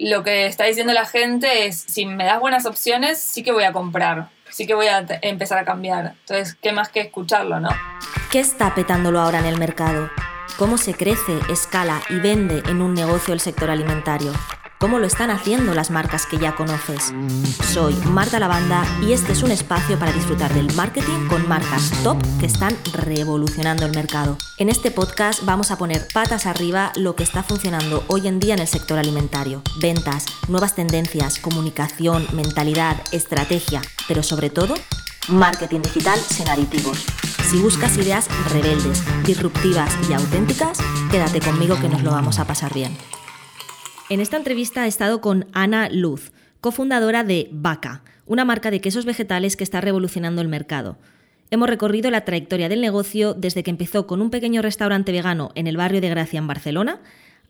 lo que está diciendo la gente es, si me das buenas opciones, sí que voy a comprar, sí que voy a empezar a cambiar. Entonces, ¿qué más que escucharlo, no? ¿Qué está petándolo ahora en el mercado? ¿Cómo se crece, escala y vende en un negocio el sector alimentario? Cómo lo están haciendo las marcas que ya conoces. Soy Marta Lavanda y este es un espacio para disfrutar del marketing con marcas top que están revolucionando el mercado. En este podcast vamos a poner patas arriba lo que está funcionando hoy en día en el sector alimentario. Ventas, nuevas tendencias, comunicación, mentalidad, estrategia, pero sobre todo, marketing digital sin aditivos. Si buscas ideas rebeldes, disruptivas y auténticas, quédate conmigo que nos lo vamos a pasar bien. En esta entrevista he estado con Ana Luz, cofundadora de Vaca, una marca de quesos vegetales que está revolucionando el mercado. Hemos recorrido la trayectoria del negocio desde que empezó con un pequeño restaurante vegano en el barrio de Gracia en Barcelona,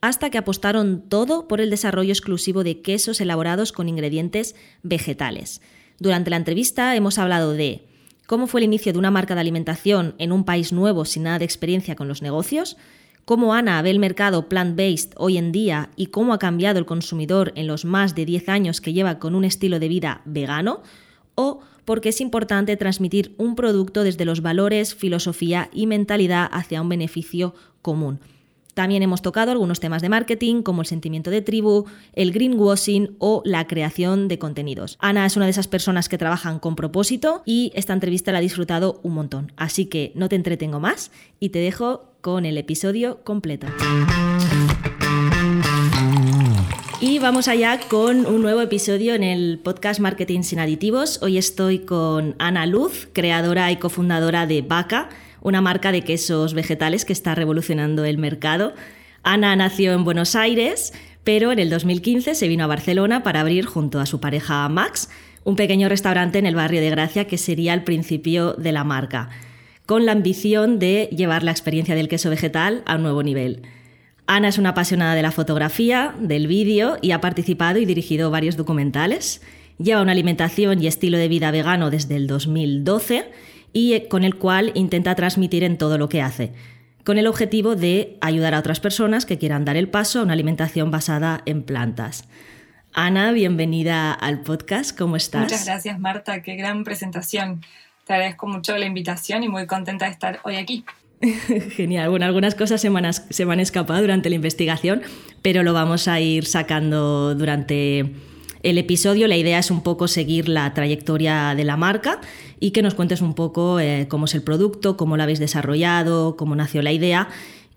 hasta que apostaron todo por el desarrollo exclusivo de quesos elaborados con ingredientes vegetales. Durante la entrevista hemos hablado de cómo fue el inicio de una marca de alimentación en un país nuevo sin nada de experiencia con los negocios, cómo Ana ve el mercado plant-based hoy en día y cómo ha cambiado el consumidor en los más de 10 años que lleva con un estilo de vida vegano, o porque es importante transmitir un producto desde los valores, filosofía y mentalidad hacia un beneficio común. También hemos tocado algunos temas de marketing como el sentimiento de tribu, el greenwashing o la creación de contenidos. Ana es una de esas personas que trabajan con propósito y esta entrevista la ha disfrutado un montón. Así que no te entretengo más y te dejo con el episodio completo. Y vamos allá con un nuevo episodio en el podcast Marketing sin Aditivos. Hoy estoy con Ana Luz, creadora y cofundadora de Vaca, una marca de quesos vegetales que está revolucionando el mercado. Ana nació en Buenos Aires, pero en el 2015 se vino a Barcelona para abrir junto a su pareja Max un pequeño restaurante en el barrio de Gracia que sería el principio de la marca con la ambición de llevar la experiencia del queso vegetal a un nuevo nivel. Ana es una apasionada de la fotografía, del vídeo y ha participado y dirigido varios documentales. Lleva una alimentación y estilo de vida vegano desde el 2012 y eh, con el cual intenta transmitir en todo lo que hace, con el objetivo de ayudar a otras personas que quieran dar el paso a una alimentación basada en plantas. Ana, bienvenida al podcast, ¿cómo estás? Muchas gracias Marta, qué gran presentación. Te agradezco mucho la invitación y muy contenta de estar hoy aquí. Genial. Bueno, algunas cosas se me, han, se me han escapado durante la investigación, pero lo vamos a ir sacando durante el episodio. La idea es un poco seguir la trayectoria de la marca y que nos cuentes un poco eh, cómo es el producto, cómo lo habéis desarrollado, cómo nació la idea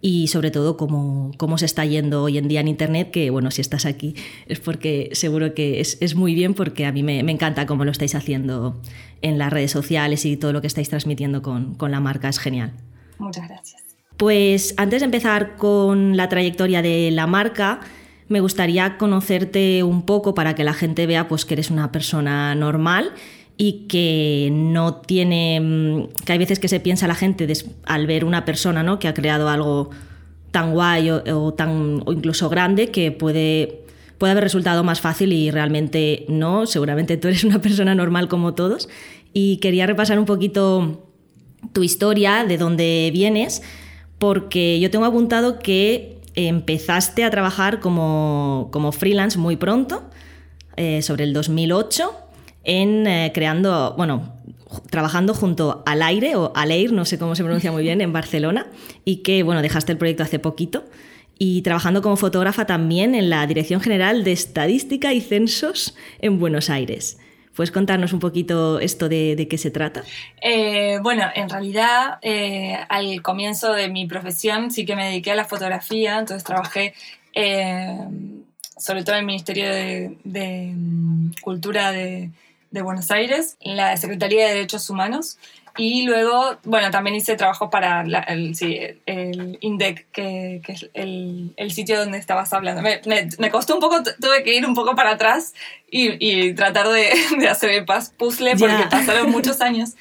y sobre todo cómo, cómo se está yendo hoy en día en Internet, que bueno, si estás aquí es porque seguro que es, es muy bien porque a mí me, me, encanta cómo lo estáis haciendo en las redes sociales y todo lo que estáis transmitiendo con, con la marca, es genial. Muchas gracias. Pues antes de empezar con la trayectoria de la marca, me gustaría conocerte un poco para que la gente vea pues, que eres una persona normal y que no tiene, mm, que hay veces que se piensa la gente al ver una persona ¿no? que ha creado algo tan guay o, tan, o incluso grande que puede, puede haber resultado más fácil y realmente no, seguramente tú eres una persona normal como todos. Y quería repasar un poquito tu historia, de dónde vienes, porque yo tengo apuntado que empezaste a trabajar como, como freelance muy pronto, eh, sobre el 2008 en eh, creando, bueno, trabajando junto al aire o al air, no sé cómo se pronuncia muy bien, en Barcelona, y que, bueno, dejaste el proyecto hace poquito, y trabajando como fotógrafa también en la Dirección General de Estadística y Censos en Buenos Aires. ¿Puedes contarnos un poquito esto de, qué se trata? Eh, bueno, en realidad eh, al comienzo de mi profesión sí que me dediqué a la fotografía, entonces trabajé sobre todo en el Ministerio de mm, Cultura de, de Buenos Aires, en la Secretaría de Derechos Humanos. Y luego, bueno, también hice trabajo para el, sí, el, INDEC, que, que es el, el, sitio donde estabas hablando. Me, me, costó un poco, tuve que ir un poco para atrás y, y tratar de, de, hacer el puzzle porque pasaron muchos años.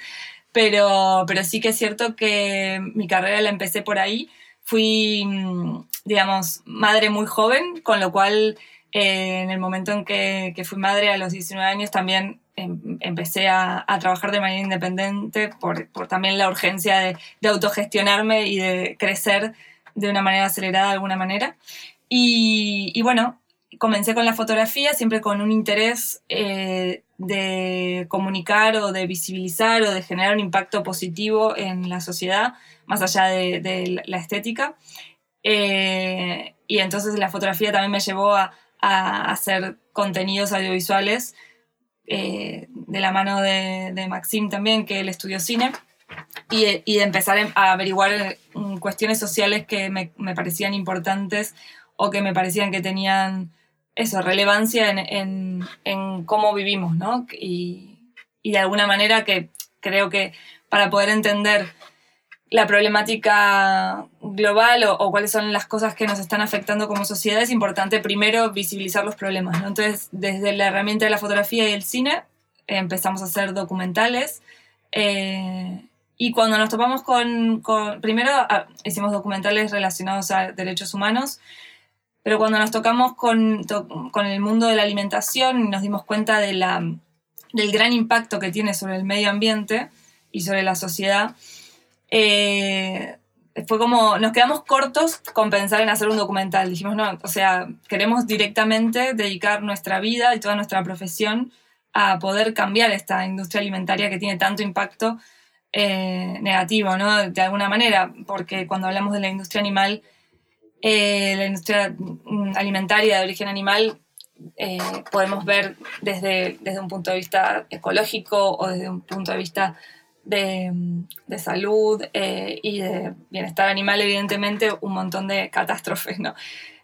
Pero, pero sí que es cierto que mi carrera la empecé por ahí. Fui, mm, digamos, madre muy joven, con lo cual eh, en el momento en que, que, fui madre a los 19 años también Em, empecé a, trabajar de manera independiente por, también la urgencia de, autogestionarme y de crecer de una manera acelerada de alguna manera. Y, bueno, comencé con la fotografía siempre con un interés eh, de comunicar o de visibilizar o de generar un impacto positivo en la sociedad, más allá de, la estética. Eh, y entonces la fotografía también me llevó a, hacer contenidos audiovisuales eh, de la mano de, de Maxim también, que él estudió cine, y, de empezar a averiguar cuestiones sociales que me, me parecían importantes o que me parecían que tenían eso, relevancia en, en, cómo vivimos, ¿no? Y, y, de alguna manera que creo que para poder entender la problemática global o, cuáles son las cosas que nos están afectando como sociedad, es importante primero visibilizar los problemas. Entonces, desde la herramienta de la fotografía y el cine, empezamos a hacer documentales. Eh, y cuando nos topamos con, con primero ah, hicimos documentales relacionados a derechos humanos, pero cuando nos tocamos con, con el mundo de la alimentación nos dimos cuenta de del gran impacto que tiene sobre el medio ambiente y sobre la sociedad, eh, fue como, nos quedamos cortos con pensar en hacer un documental. Dijimos, no, o sea, queremos directamente dedicar nuestra vida y toda nuestra profesión a poder cambiar esta industria alimentaria que tiene tanto impacto eh, negativo, ¿no? De alguna manera, porque cuando hablamos de la industria animal, eh, la industria mm, alimentaria de origen animal podemos ver desde, desde un punto de vista ecológico o desde un punto de vista de, de salud eh, y de bienestar animal, evidentemente, un montón de catástrofes, ¿no?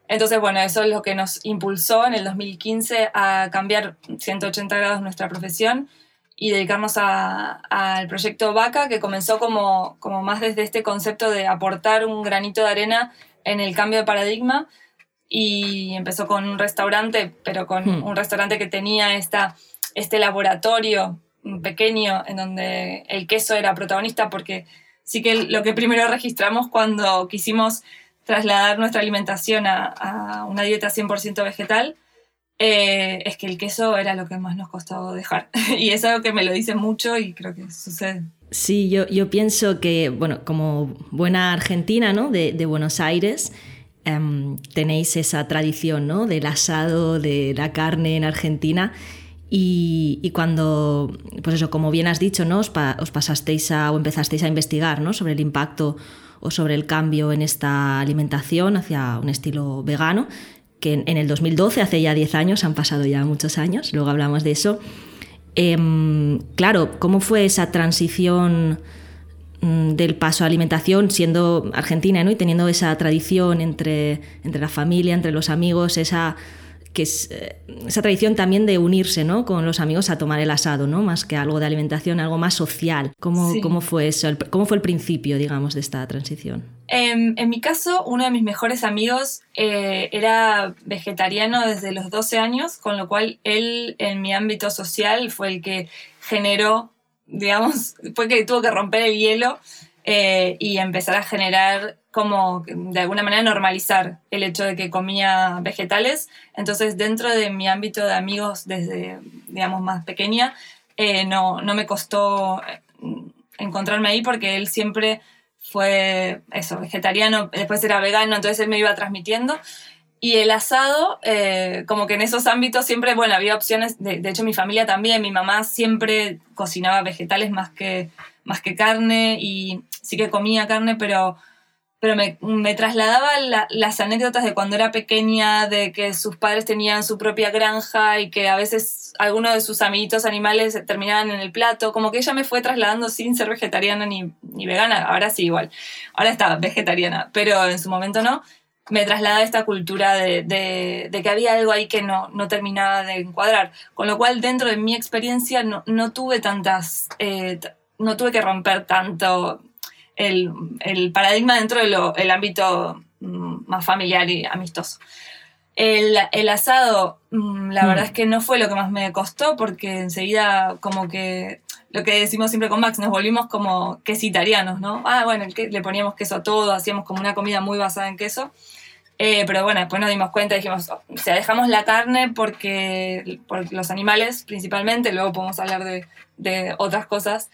Entonces, bueno, eso es lo que nos impulsó en el 2015 a cambiar 180 grados nuestra profesión y dedicarnos al proyecto VACA, que comenzó como, como más desde este concepto de aportar un granito de arena en el cambio de paradigma y empezó con un restaurante, pero con hmm. un restaurante que tenía esta, este laboratorio pequeño en donde el queso era protagonista porque sí que lo que primero registramos cuando quisimos trasladar nuestra alimentación a, una dieta 100% vegetal eh, es que el queso era lo que más nos costó dejar. y es algo que me lo dice mucho y creo que sucede. Sí, yo, yo pienso que, bueno, como buena argentina, ¿no? De, de Buenos Aires, em, tenéis esa tradición, ¿no? Del asado, de la carne en Argentina. Y, cuando, pues eso, como bien has dicho, ¿no? Os, pasasteis o empezasteis a investigar, ¿no? Sobre el impacto o sobre el cambio en esta alimentación hacia un estilo vegano, que en, en el 2012, hace ya 10 años, han pasado ya muchos años, luego hablamos de eso. Em, claro, ¿cómo fue esa transición mm, del paso a alimentación siendo argentina ¿no? y teniendo esa tradición entre, entre la familia, entre los amigos, esa que es eh, esa tradición también de unirse ¿no? con los amigos a tomar el asado, ¿no? más que algo de alimentación, algo más social. ¿Cómo, ¿cómo fue eso? ¿Cómo fue el principio, digamos, de esta transición? En, en mi caso, uno de mis mejores amigos eh, era vegetariano desde los 12 años, con lo cual él en mi ámbito social fue el que generó, digamos, fue que tuvo que romper el hielo eh, y empezar a generar como de alguna manera normalizar el hecho de que comía vegetales. Entonces dentro de mi ámbito de amigos desde, digamos, más pequeña, eh, no, no me costó eh, encontrarme ahí porque él siempre fue eso, vegetariano, después era vegano, entonces él me iba transmitiendo. Y el asado, eh, como que en esos ámbitos siempre, bueno, había opciones, de, de, hecho mi familia también, mi mamá siempre cocinaba vegetales más que, más que carne y sí que comía carne, pero pero me, me trasladaba las anécdotas de cuando era pequeña, de que sus padres tenían su propia granja y que a veces algunos de sus amiguitos animales terminaban en el plato, como que ella me fue trasladando sin ser vegetariana ni, vegana, ahora sí igual, ahora está vegetariana, pero en su momento no, me trasladaba esta cultura de, que había algo ahí que no, no terminaba de encuadrar, con lo cual dentro de mi experiencia no, no tuve tantas... Eh, no tuve que romper tanto el, el paradigma dentro del ámbito mm, más familiar y amistoso. El, el asado, mm, la verdad mm. es que no fue lo que más me costó porque enseguida como que lo que decimos siempre con Max, nos volvimos como quesitarianos, ¿no? Ah, bueno, le poníamos queso a todo, hacíamos como una comida muy basada en queso. Eh, pero bueno, después nos dimos cuenta y dijimos, o sea, dejamos la carne porque, por los animales principalmente, luego podemos hablar de, de otras cosas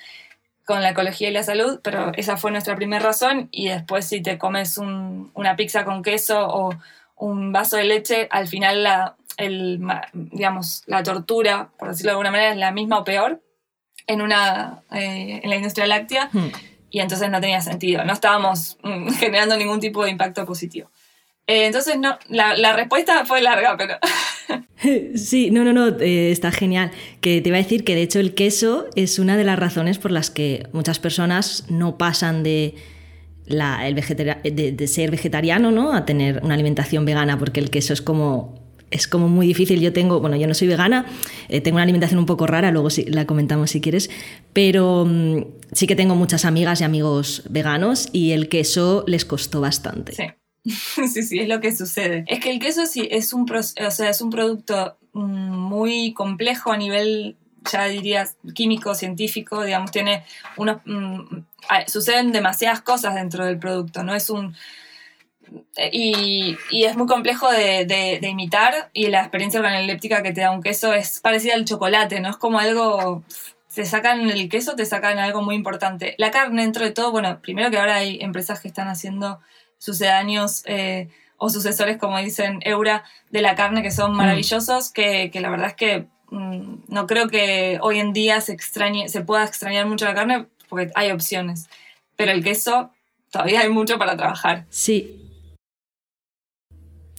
con la ecología y la salud, pero esa fue nuestra primera razón y después si te comes una pizza con queso o un vaso de leche, al final la, el, digamos, la tortura, por decirlo de alguna manera, es la misma o peor en, una, eh, en la industria láctea. Hmm. Y entonces no tenía sentido, no estábamos mm, generando ningún tipo de impacto positivo. Eh, entonces, no, la, la, respuesta fue larga, pero... Sí, no, no, no, eh, está genial. Que te iba a decir que de hecho el queso es una de las razones por las que muchas personas no pasan de, la, el de, ser vegetariano ¿no? a tener una alimentación vegana, porque el queso es como es como muy difícil. Yo tengo, bueno, yo no soy vegana, eh, tengo una alimentación un poco rara, luego sí, la comentamos si quieres, pero mm, sí que tengo muchas amigas y amigos veganos y el queso les costó bastante. Sí. sí, sí, es lo que sucede. Es que el queso sí es un, o sea, es un producto mm, muy complejo a nivel, ya dirías, químico, científico, digamos, tiene unos... Mm, suceden demasiadas cosas dentro del producto, no es un... Y, y, es muy complejo de, de, imitar y la experiencia organoléptica que te da un queso es parecida al chocolate, ¿no? Es como algo te sacan el queso, te sacan algo muy importante. La carne, dentro de todo, bueno, primero que ahora hay empresas que están haciendo sucedáneos eh, o sucesores, como dicen Eura, de la carne que son mm. maravillosos, que, la verdad es que mm, no creo que hoy en día se, extrañe, se pueda extrañar mucho la carne porque hay opciones. Pero el queso, todavía hay mucho para trabajar. Sí.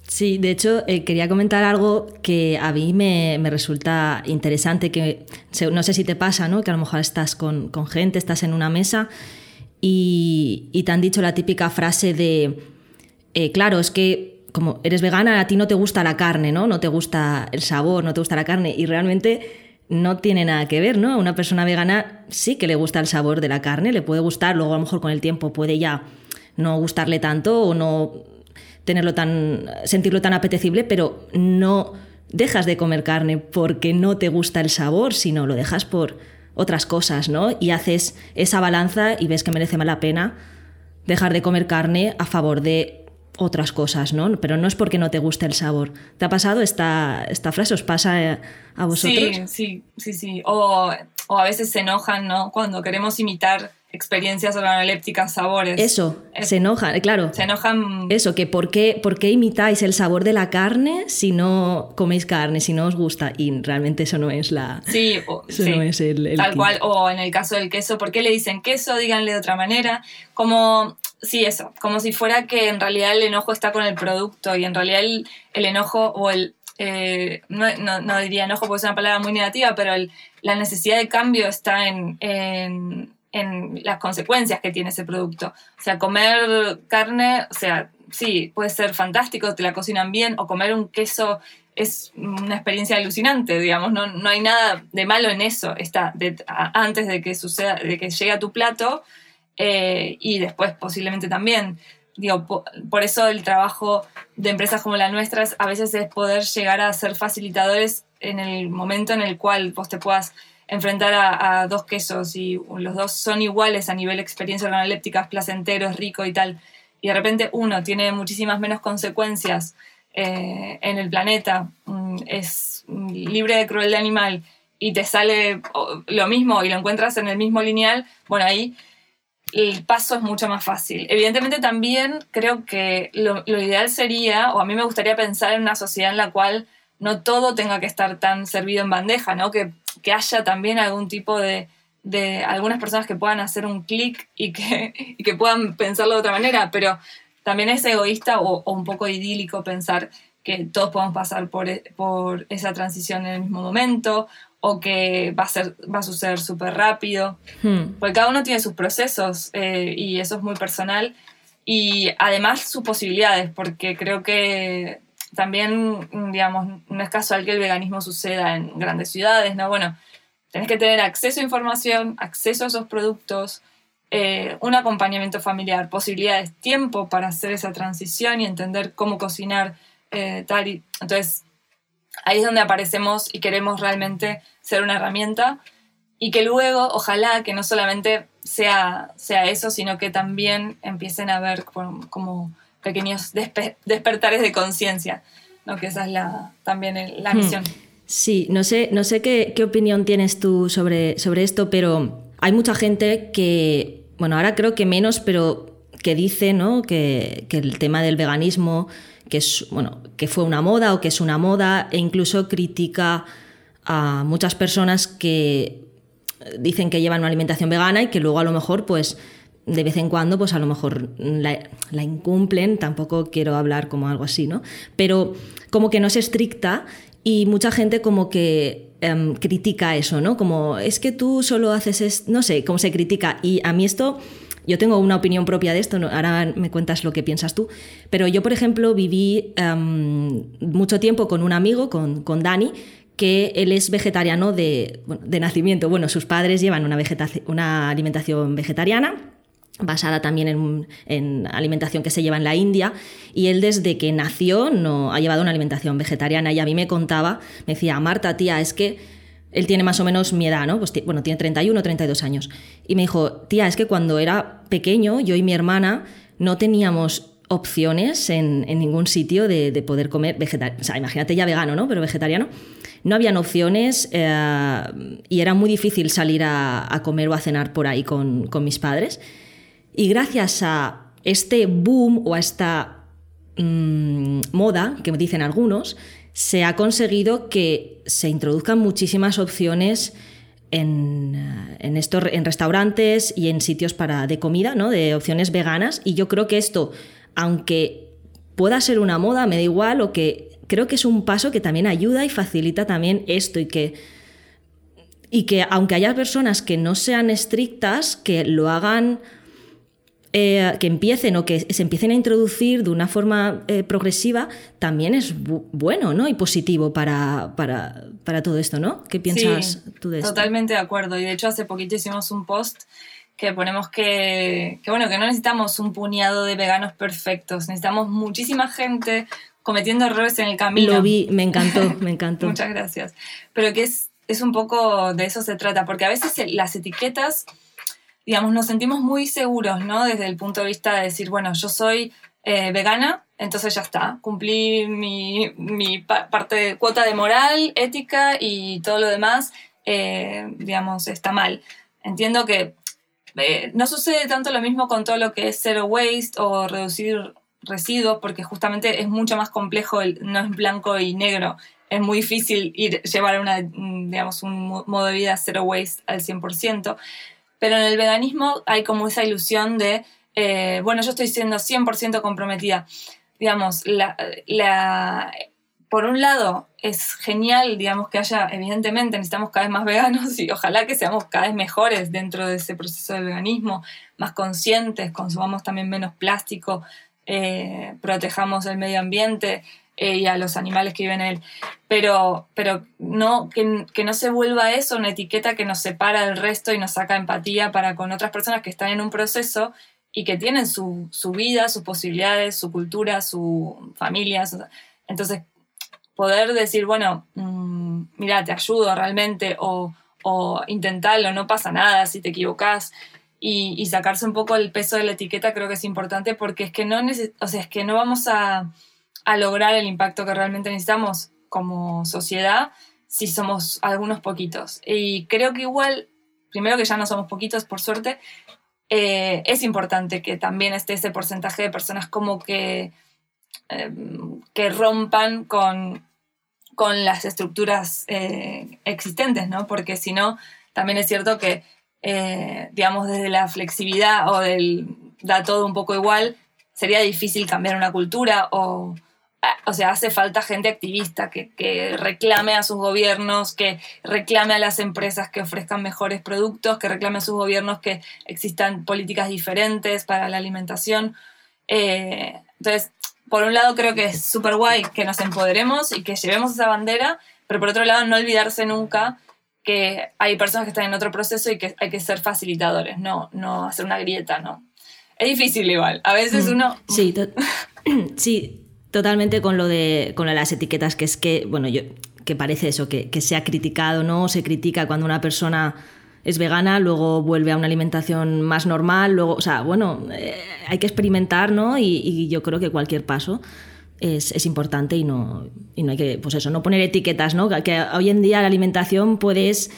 Sí, de hecho, eh, quería comentar algo que a mí me, resulta interesante, que no sé si te pasa, ¿no? Que a lo mejor estás con, con gente, estás en una mesa y, te han dicho la típica frase de, eh, claro, es que como eres vegana, a ti no te gusta la carne, ¿no? No te gusta el sabor, no te gusta la carne. Y realmente no tiene nada que ver, ¿no? A una persona vegana sí que le gusta el sabor de la carne, le puede gustar, luego a lo mejor con el tiempo puede ya no gustarle tanto o no tenerlo tan sentirlo tan apetecible, pero no dejas de comer carne porque no te gusta el sabor, sino lo dejas por otras cosas, ¿no? Y haces esa balanza y ves que merece la pena dejar de comer carne a favor de otras cosas, ¿no? Pero no es porque no te guste el sabor. ¿Te ha pasado esta, esta frase? ¿Os pasa a vosotros? Sí, sí, sí, sí. O, o a veces se enojan, ¿no? Cuando queremos imitar experiencias organolépticas, sabores. Eso, se enojan, claro. Se enojan. Eso, que por qué, por qué imitáis el sabor de la carne si no coméis carne, si no os gusta. Y realmente eso no es la. Sí, no es el. Tal cual. O en el caso del queso, ¿por qué le dicen queso? Díganle de otra manera. Como. Sí, eso. Como si fuera que en realidad el enojo está con el producto y en realidad el, enojo o el. Eh, no, no, diría enojo porque es una palabra muy negativa, pero la necesidad de cambio está en en las consecuencias que tiene ese producto. O sea, comer carne, o sea, sí, puede ser fantástico, te la cocinan bien, o comer un queso es una experiencia alucinante, digamos, no, no hay nada de malo en eso, está antes de que suceda, de que llegue a tu plato eh, y después posiblemente también. Digo, por, por, eso el trabajo de empresas como la nuestra a veces es poder llegar a ser facilitadores en el momento en el cual vos te puedas enfrentar a, dos quesos y los dos son iguales a nivel experiencia organoléptica, es placentero, es rico y tal, y de repente uno tiene muchísimas menos consecuencias eh, en el planeta, mm, es libre de crueldad animal y te sale lo mismo y lo encuentras en el mismo lineal, bueno, ahí el paso es mucho más fácil. Evidentemente también creo que lo, lo ideal sería, o a mí me gustaría pensar en una sociedad en la cual no todo tenga que estar tan servido en bandeja, ¿no? Que, que haya también algún tipo de, de algunas personas que puedan hacer un clic y que, y que puedan pensarlo de otra manera, pero también es egoísta o, un poco idílico pensar que todos podemos pasar por, por, esa transición en el mismo momento o que va a, ser, va a suceder súper rápido, hmm. porque cada uno tiene sus procesos eh, y eso es muy personal y además sus posibilidades, porque creo que también, digamos, no es casual que el veganismo suceda en grandes ciudades, ¿no? Bueno, tenés que tener acceso a información, acceso a esos productos, eh, un acompañamiento familiar, posibilidades, tiempo para hacer esa transición y entender cómo cocinar eh, tal. Y, entonces, ahí es donde aparecemos y queremos realmente ser una herramienta y que luego, ojalá, que no solamente sea, sea eso, sino que también empiecen a ver como pequeños despertares de conciencia, ¿no? que esa es la, también la hmm. misión. Sí, no sé, no sé qué, qué, opinión tienes tú sobre, sobre esto, pero hay mucha gente que, bueno, ahora creo que menos, pero que dice ¿no? que, que el tema del veganismo que, es, bueno, que fue una moda o que es una moda e incluso critica a muchas personas que dicen que llevan una alimentación vegana y que luego a lo mejor pues de vez en cuando pues a lo mejor la, incumplen, tampoco quiero hablar como algo así, ¿no? Pero como que no es estricta y mucha gente como que em, critica eso, ¿no? Como es que tú solo haces, no sé, cómo se critica y a mí esto yo tengo una opinión propia de esto, ahora me cuentas lo que piensas tú, pero yo, por ejemplo, viví em, mucho tiempo con un amigo, con, con Dani, que él es vegetariano de, de nacimiento. Bueno, sus padres llevan una, una alimentación vegetariana basada también en, en, alimentación que se lleva en la India, y él desde que nació no ha llevado una alimentación vegetariana y a mí me contaba, me decía, Marta, tía, es que él tiene más o menos mi edad, ¿no? Pues bueno, tiene 31 o 32 años. Y me dijo, tía, es que cuando era pequeño, yo y mi hermana no teníamos opciones en, ningún sitio de, poder comer vegetariano. O sea, imagínate ya vegano, ¿no? Pero vegetariano. No habían opciones eh, y era muy difícil salir a, comer o a cenar por ahí con, mis padres. Y gracias a este boom o a esta mm, moda, que dicen algunos, se ha conseguido que se introduzcan muchísimas opciones en, eh, en, en restaurantes y en sitios para, de comida, ¿no? de opciones veganas. Y yo creo que esto, aunque pueda ser una moda, me da igual, o que creo que es un paso que también ayuda y facilita también esto y que, y que aunque haya personas que no sean estrictas, que lo hagan eh, que empiecen o que se empiecen a introducir de una forma eh, progresiva también es bueno ¿no? y positivo para, para, todo esto, ¿no? ¿Qué piensas tú de esto? Totalmente de acuerdo. Y de hecho hace poquito hicimos un post que ponemos que, que, bueno, que no necesitamos un puñado de veganos perfectos, necesitamos muchísima gente cometiendo errores en el camino. Lo vi, me encantó, me encantó. Muchas gracias. Pero que es, es un poco de eso se trata, porque a veces las etiquetas digamos, nos sentimos muy seguros, ¿no? Desde el punto de vista de decir, bueno, yo soy eh, vegana, entonces ya está, cumplí mi, mi parte cuota de moral, ética y todo lo demás, eh, digamos, está mal. Entiendo que eh, no sucede tanto lo mismo con todo lo que es zero waste o reducir residuos, porque justamente es mucho más complejo, no es blanco y negro. Es muy difícil ir, llevar una, digamos, un modo de vida zero waste al 100%. Pero en el veganismo hay como esa ilusión de, eh, bueno, yo estoy siendo 100% comprometida. Digamos, la, por un lado es genial, digamos, que haya, evidentemente necesitamos cada vez más veganos y ojalá que seamos cada vez mejores dentro de ese proceso del veganismo, más conscientes, consumamos también menos plástico, eh, protejamos el medio ambiente. Eh, y a los animales que viven en él. Pero, pero no, que, que, no se vuelva eso una etiqueta que nos separa del resto y nos saca empatía para con otras personas que están en un proceso y que tienen su, su vida, sus posibilidades, su cultura, su familia. entonces, poder decir, bueno, mm, mira, te ayudo realmente o, o intentarlo, no pasa nada si te equivocas. Y, y, sacarse un poco el peso de la etiqueta creo que es importante porque es que no, o sea, es que no vamos a a lograr el impacto que realmente necesitamos como sociedad si somos algunos poquitos. Y creo que igual, primero que ya no somos poquitos, por suerte, eh, es importante que también esté ese porcentaje de personas como que, eh, que rompan con, con las estructuras eh, existentes, ¿no? Porque si no, también es cierto que, digamos, desde la flexibilidad o del da todo un poco igual, sería difícil cambiar una cultura o, o sea, hace falta gente activista que, reclame a sus gobiernos, que reclame a las empresas que ofrezcan mejores productos, que reclame a sus gobiernos que existan políticas diferentes para la alimentación. Eh, entonces, por un lado creo que es súper guay que nos empoderemos y que llevemos esa bandera, pero por otro lado no olvidarse nunca que hay personas que están en otro proceso y que hay que ser facilitadores, no, no hacer una grieta, ¿no? Es difícil igual, a veces mm, uno... Sí, sí, totalmente con lo de con las etiquetas, que es que, bueno, yo que parece eso, que, se ha criticado, ¿no? Se critica cuando una persona es vegana, luego vuelve a una alimentación más normal, luego, o sea, bueno, eh, hay que experimentar, ¿no? Y, yo creo que cualquier paso es, importante y no, y no hay que, pues eso, no poner etiquetas, ¿no? Que hoy en día la alimentación puedes,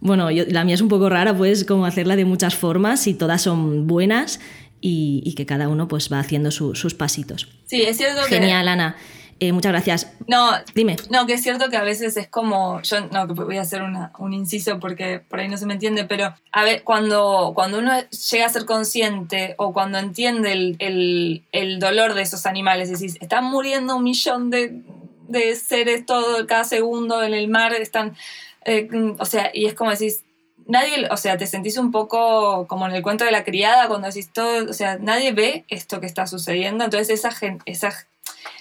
bueno, la mía es un poco rara, puedes como hacerla de muchas formas y todas son buenas y, que cada uno pues va haciendo sus pasitos. Sí, es cierto que... Genial, Ana. Eh, muchas gracias. No, dime. No, que es cierto que a veces es como, yo no, que voy a hacer un inciso porque por ahí no se me entiende, pero a ver, cuando, cuando uno llega a ser consciente o cuando entiende el, el, dolor de esos animales, es decir, están muriendo un millón de, de seres todo cada segundo en el mar, están, eh, o sea, y es como decís, nadie, o sea, te sentís un poco como en el cuento de la criada cuando decís todo, o sea, nadie ve esto que está sucediendo, entonces esa, esa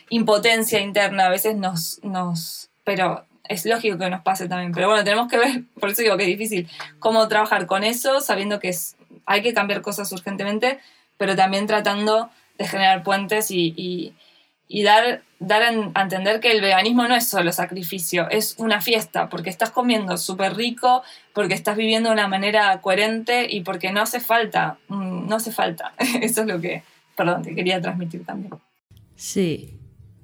impotencia interna a veces nos, nos, pero es lógico que nos pase también, pero bueno, tenemos que ver, por eso digo que es difícil, cómo trabajar con eso, sabiendo que es, hay que cambiar cosas urgentemente, pero también tratando de generar puentes y y dar, dar a entender que el veganismo no es solo sacrificio, es una fiesta, porque estás comiendo súper rico, porque estás viviendo de una manera coherente y porque no hace falta, mm, no hace falta. Eso es lo que, perdón, te quería transmitir también. Sí,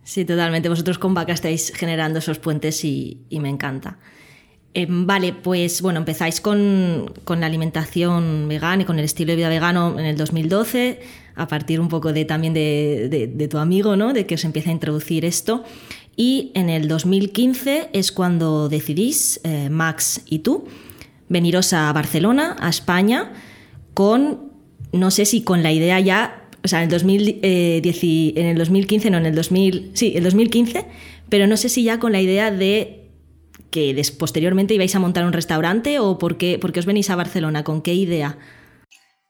sí, totalmente. Vosotros con Vaca estáis generando esos puentes y, me encanta. Em, vale, pues bueno, empezáis con, con, la alimentación vegana y con el estilo de vida vegano en el 2012 a partir un poco de, también de, tu amigo, ¿no? de que os empiece a introducir esto. Y en el 2015 es cuando decidís, eh, Max y tú, veniros a Barcelona, a España, con, no sé si con la idea ya, o sea, en el, 2010, eh, en el 2015, no, en el 2000, sí, el 2015, pero no sé si ya con la idea de que posteriormente ibais a montar un restaurante o por qué, por qué os venís a Barcelona, con qué idea.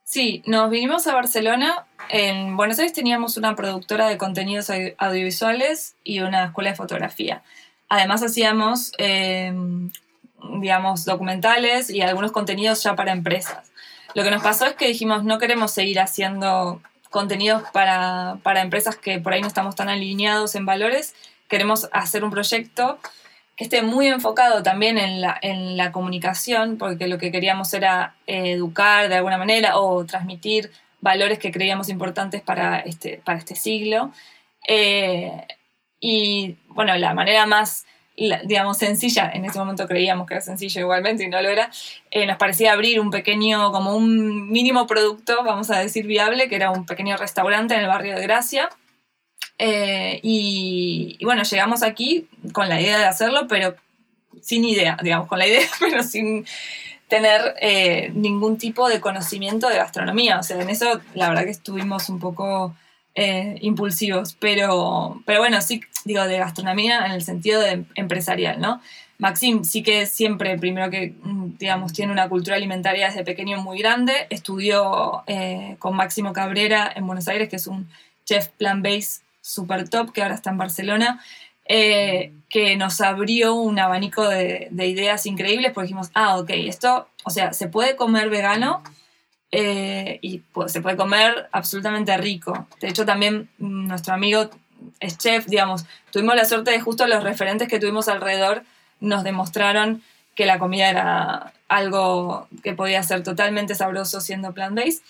Sí, nos vinimos a Barcelona. En Buenos Aires teníamos una productora de contenidos audiovisuales y una escuela de fotografía. Además hacíamos, em, digamos, documentales y algunos contenidos ya para empresas. Lo que nos pasó es que dijimos, no queremos seguir haciendo contenidos para, para empresas que por ahí no estamos tan alineados en valores. Queremos hacer un proyecto esté muy enfocado también en la, en la comunicación, porque lo que queríamos era eh, educar de alguna manera o transmitir valores que creíamos importantes para este, para este siglo. Eh, y bueno, la manera más, digamos, sencilla, en ese momento creíamos que era sencilla igualmente y no lo era, eh, nos parecía abrir un pequeño, como un mínimo producto, vamos a decir, viable, que era un pequeño restaurante en el barrio de Gracia, eh, y, bueno, llegamos aquí con la idea de hacerlo, pero sin idea, digamos, con la idea, pero sin tener eh, ningún tipo de conocimiento de gastronomía. O sea, en eso la verdad que estuvimos un poco eh, impulsivos, pero, pero bueno, sí, digo, de gastronomía en el sentido de empresarial, ¿no? Maxim sí que siempre, primero que, mm, digamos, tiene una cultura alimentaria desde pequeño muy grande, estudió con Máximo Cabrera en Buenos Aires, que es un chef plant-based super top, que ahora está en Barcelona, eh, que nos abrió un abanico de, ideas increíbles, porque dijimos, ah, ok, esto, o sea, se puede comer vegano eh, y pues, se puede comer absolutamente rico. De hecho, también mm, nuestro amigo es chef, digamos, tuvimos la suerte de justo los referentes que tuvimos alrededor nos demostraron que la comida era algo que podía ser totalmente sabroso siendo plant-based.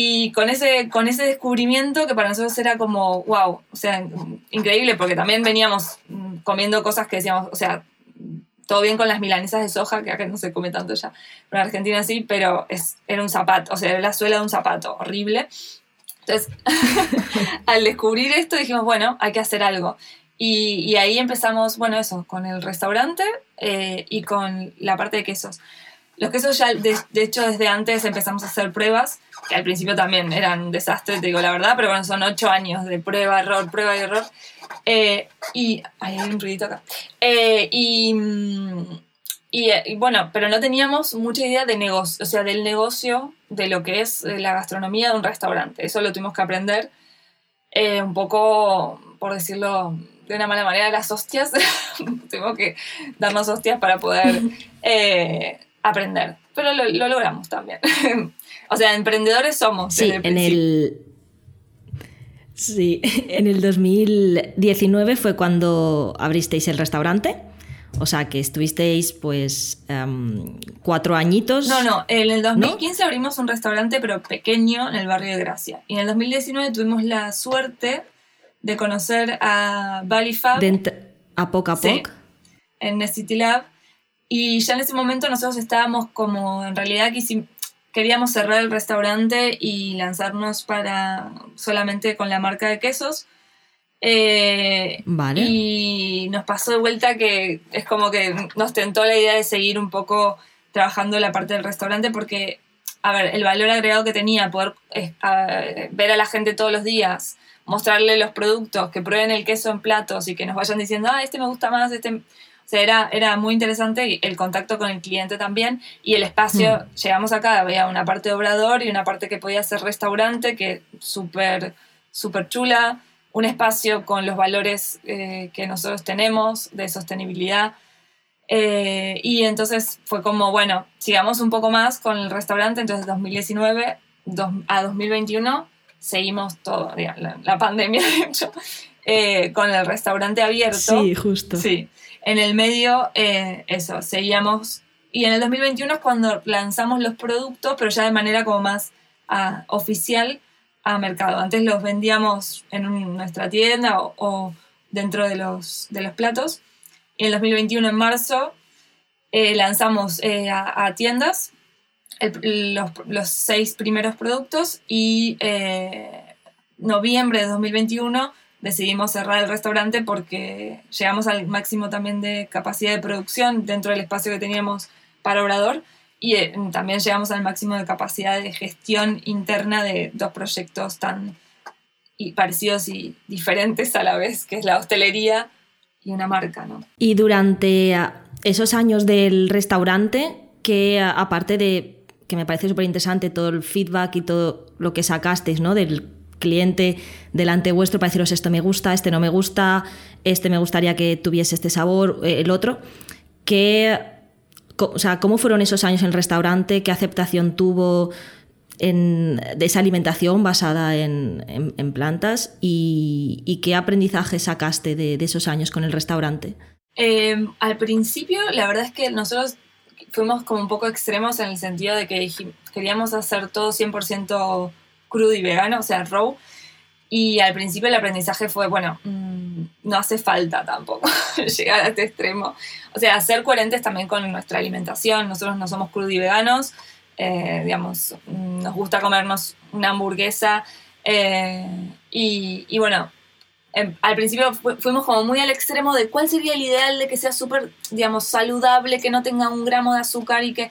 Y con ese, con ese descubrimiento que para nosotros era como, wow, o sea, increíble, porque también veníamos mm, comiendo cosas que decíamos, o sea, todo bien con las milanesas de soja, que acá no se come tanto ya, pero en Argentina sí, pero es, era un zapato, o sea, era la suela de un zapato, horrible. Entonces, al descubrir esto dijimos, bueno, hay que hacer algo. Y, ahí empezamos, bueno, eso, con el restaurante eh, y con la parte de quesos. Los quesos ya, de, hecho, desde antes empezamos a hacer pruebas, que al principio también eran un desastre, digo la verdad, pero bueno, son ocho años de prueba, error, prueba y error. Eh, y. Ay, hay un ruidito acá. Eh, y, y, bueno, pero no teníamos mucha idea de negocio, o sea, del negocio, de lo que es la gastronomía de un restaurante. Eso lo tuvimos que aprender eh, un poco, por decirlo de una mala manera, las hostias. tuvimos que darnos hostias para poder aprender, pero lo, logramos también. o sea, emprendedores somos. Sí, en el... Sí, en el 2019 fue cuando abristeis el restaurante. O sea, que estuvisteis pues em, cuatro añitos. No, no, en el 2015 abrimos un restaurante pero pequeño en el barrio de Gracia. Y en el 2019 tuvimos la suerte de conocer a Balifab. a poco a poco. en City Lab y ya en ese momento nosotros estábamos como, en realidad queríamos cerrar el restaurante y lanzarnos para solamente con la marca de quesos. Eh, Vale. Y nos pasó de vuelta que es como que nos tentó la idea de seguir un poco trabajando la parte del restaurante porque, a ver, el valor agregado que tenía poder eh, a- ver a la gente todos los días, mostrarle los productos, que prueben el queso en platos y que nos vayan diciendo, ah, este me gusta más, este... Sea, era, era muy interesante el contacto con el cliente también y el espacio, llegamos acá, había una parte de obrador y una parte que podía ser restaurante, que súper, súper chula, un espacio con los valores eh, que nosotros tenemos de sostenibilidad. Eh, y entonces fue como, bueno, sigamos un poco más con el restaurante, entonces 2019 dos- a 2021 seguimos todo, digamos, la, la pandemia de hecho, eh, con el restaurante abierto. Sí, justo. Sí, en el medio, eh, eso, seguíamos. Y en el 2021 es cuando lanzamos los productos, pero ya de manera como más ah, oficial a mercado. Antes los vendíamos en nuestra tienda o, dentro de los, de los platos. Y en el 2021, en marzo, eh, lanzamos eh, a, a tiendas los, los seis primeros productos y eh, noviembre de 2021 decidimos cerrar el restaurante porque llegamos al máximo también de capacidad de producción dentro del espacio que teníamos para Obrador y eh, también llegamos al máximo de capacidad de gestión interna de dos proyectos tan y parecidos y diferentes a la vez, que es la hostelería y una marca, ¿no? Y durante ah, esos años del restaurante, que ah, aparte de que me parece súper interesante todo el feedback y todo lo que sacasteis, ¿no? Del cliente delante vuestro para deciros esto me gusta, este no me gusta, este me gustaría que tuviese este sabor, eh, el otro. ¿Qué, co- o sea, ¿Cómo fueron esos años en el restaurante? ¿Qué aceptación tuvo en- de esa alimentación basada en, en- en plantas? Y, y qué aprendizaje sacaste de- de esos años con el restaurante? Eh, al principio, la verdad es que nosotros fuimos como un poco extremos en el sentido de que queríamos hacer todo 100% crudo y vegano, o sea, raw. Y al principio el aprendizaje fue, bueno, mm, no hace falta tampoco llegar a este extremo. O sea, ser coherentes también con nuestra alimentación. Nosotros no somos crudo y veganos. eh, digamos, mm, nos gusta comernos una hamburguesa. eh, y, bueno, em, al principio fu- fuimos como muy al extremo de cuál sería el ideal de que sea súper, digamos, saludable, que no tenga un gramo de azúcar y que...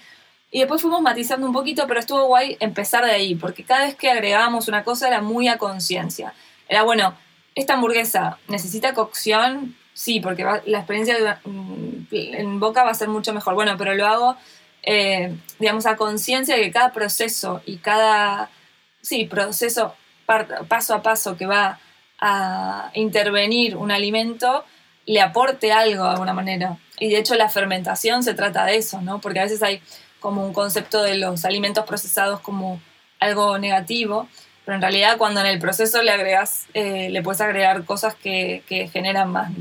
Y después fuimos matizando un poquito, pero estuvo guay empezar de ahí, porque cada vez que agregábamos una cosa era muy a conciencia. Era, bueno, esta hamburguesa necesita cocción, sí, porque la experiencia mm, en boca va a ser mucho mejor. Bueno, pero lo hago, eh, digamos, a conciencia de que cada proceso y cada, sí, proceso paso a paso que va a intervenir un alimento le aporte algo de alguna manera. Y de hecho la fermentación se trata de eso, ¿no? Porque a veces hay como un concepto de los alimentos procesados como algo negativo, pero en realidad cuando en el proceso le agregas, eh, le puedes agregar cosas que, que generan más,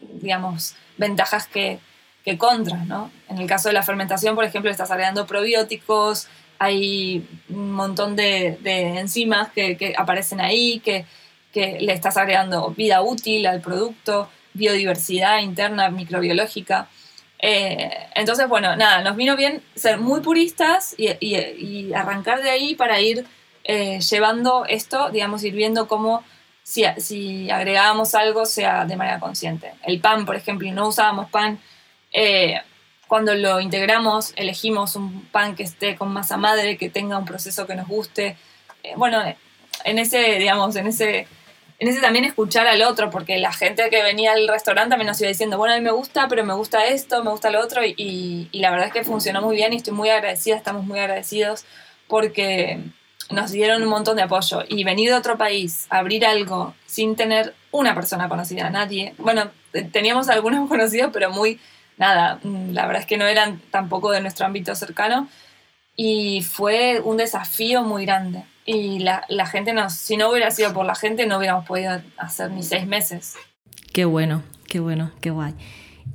digamos, ventajas que, que contras, ¿no? En el caso de la fermentación, por ejemplo, estás agregando probióticos, hay un montón de, de enzimas que, que aparecen ahí, que, que le estás agregando vida útil al producto, biodiversidad interna, microbiológica. Eh, entonces, bueno, nada, nos vino bien ser muy puristas y, y- arrancar de ahí para ir eh, llevando esto, digamos, ir viendo cómo si, si agregábamos algo sea de manera consciente. El pan, por ejemplo, no usábamos pan. eh, cuando lo integramos, elegimos un pan que esté con masa madre, que tenga un proceso que nos guste. Bueno, en ese, digamos, en ese en ese también escuchar al otro, porque la gente que venía al restaurante también nos iba diciendo, bueno, a mí me gusta, pero me gusta esto, me gusta lo otro, y, la verdad es que funcionó muy bien y estoy muy agradecida, estamos muy agradecidos porque nos dieron un montón de apoyo. Y venir de otro país, abrir algo sin tener una persona conocida, nadie. Bueno, te- teníamos algunos conocidos, pero muy, nada, mm, la verdad es que no eran tampoco de nuestro ámbito cercano. Y fue un desafío muy grande. Y la, la gente nos, si no hubiera sido por la gente, no hubiéramos podido hacer ni seis meses. Qué bueno, qué bueno, qué guay.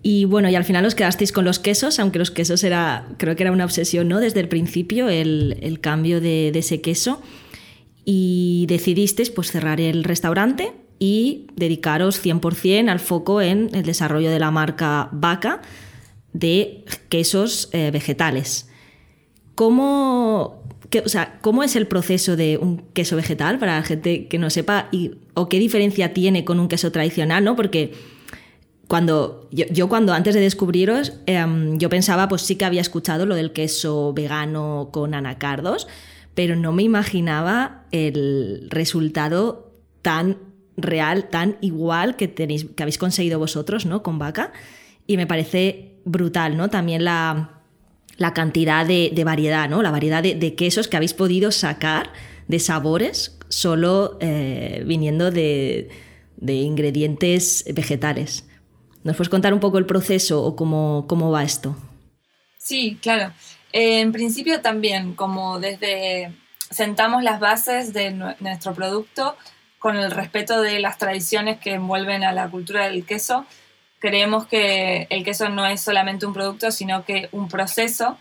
Y bueno, y al final os quedasteis con los quesos, aunque los quesos era, creo que era una obsesión, ¿no? Desde el principio, el, el cambio de, de ese queso. Y decidisteis pues cerrar el restaurante y dedicaros 100% al foco en el desarrollo de la marca Vaca de quesos eh, vegetales. ¿cómo, o sea, ¿cómo es el proceso de un queso vegetal para la gente que no sepa y, o qué diferencia tiene con un queso tradicional? ¿no? Porque cuando yo, cuando antes de descubriros, em, yo pensaba, pues sí que había escuchado lo del queso vegano con anacardos, pero no me imaginaba el resultado tan real, tan igual que, tenéis, que habéis conseguido vosotros, ¿no? Con vaca. Y me parece brutal, ¿no? También la, cantidad de, variedad, ¿no? La variedad de, quesos que habéis podido sacar, de sabores, solo eh, viniendo de, ingredientes vegetales. ¿Nos puedes contar un poco el proceso o cómo, cómo va esto? Sí, claro. En principio también, como desde sentamos las bases de nuestro producto con el respeto de las tradiciones que envuelven a la cultura del queso, creemos que el queso no es solamente un producto, sino que un proceso.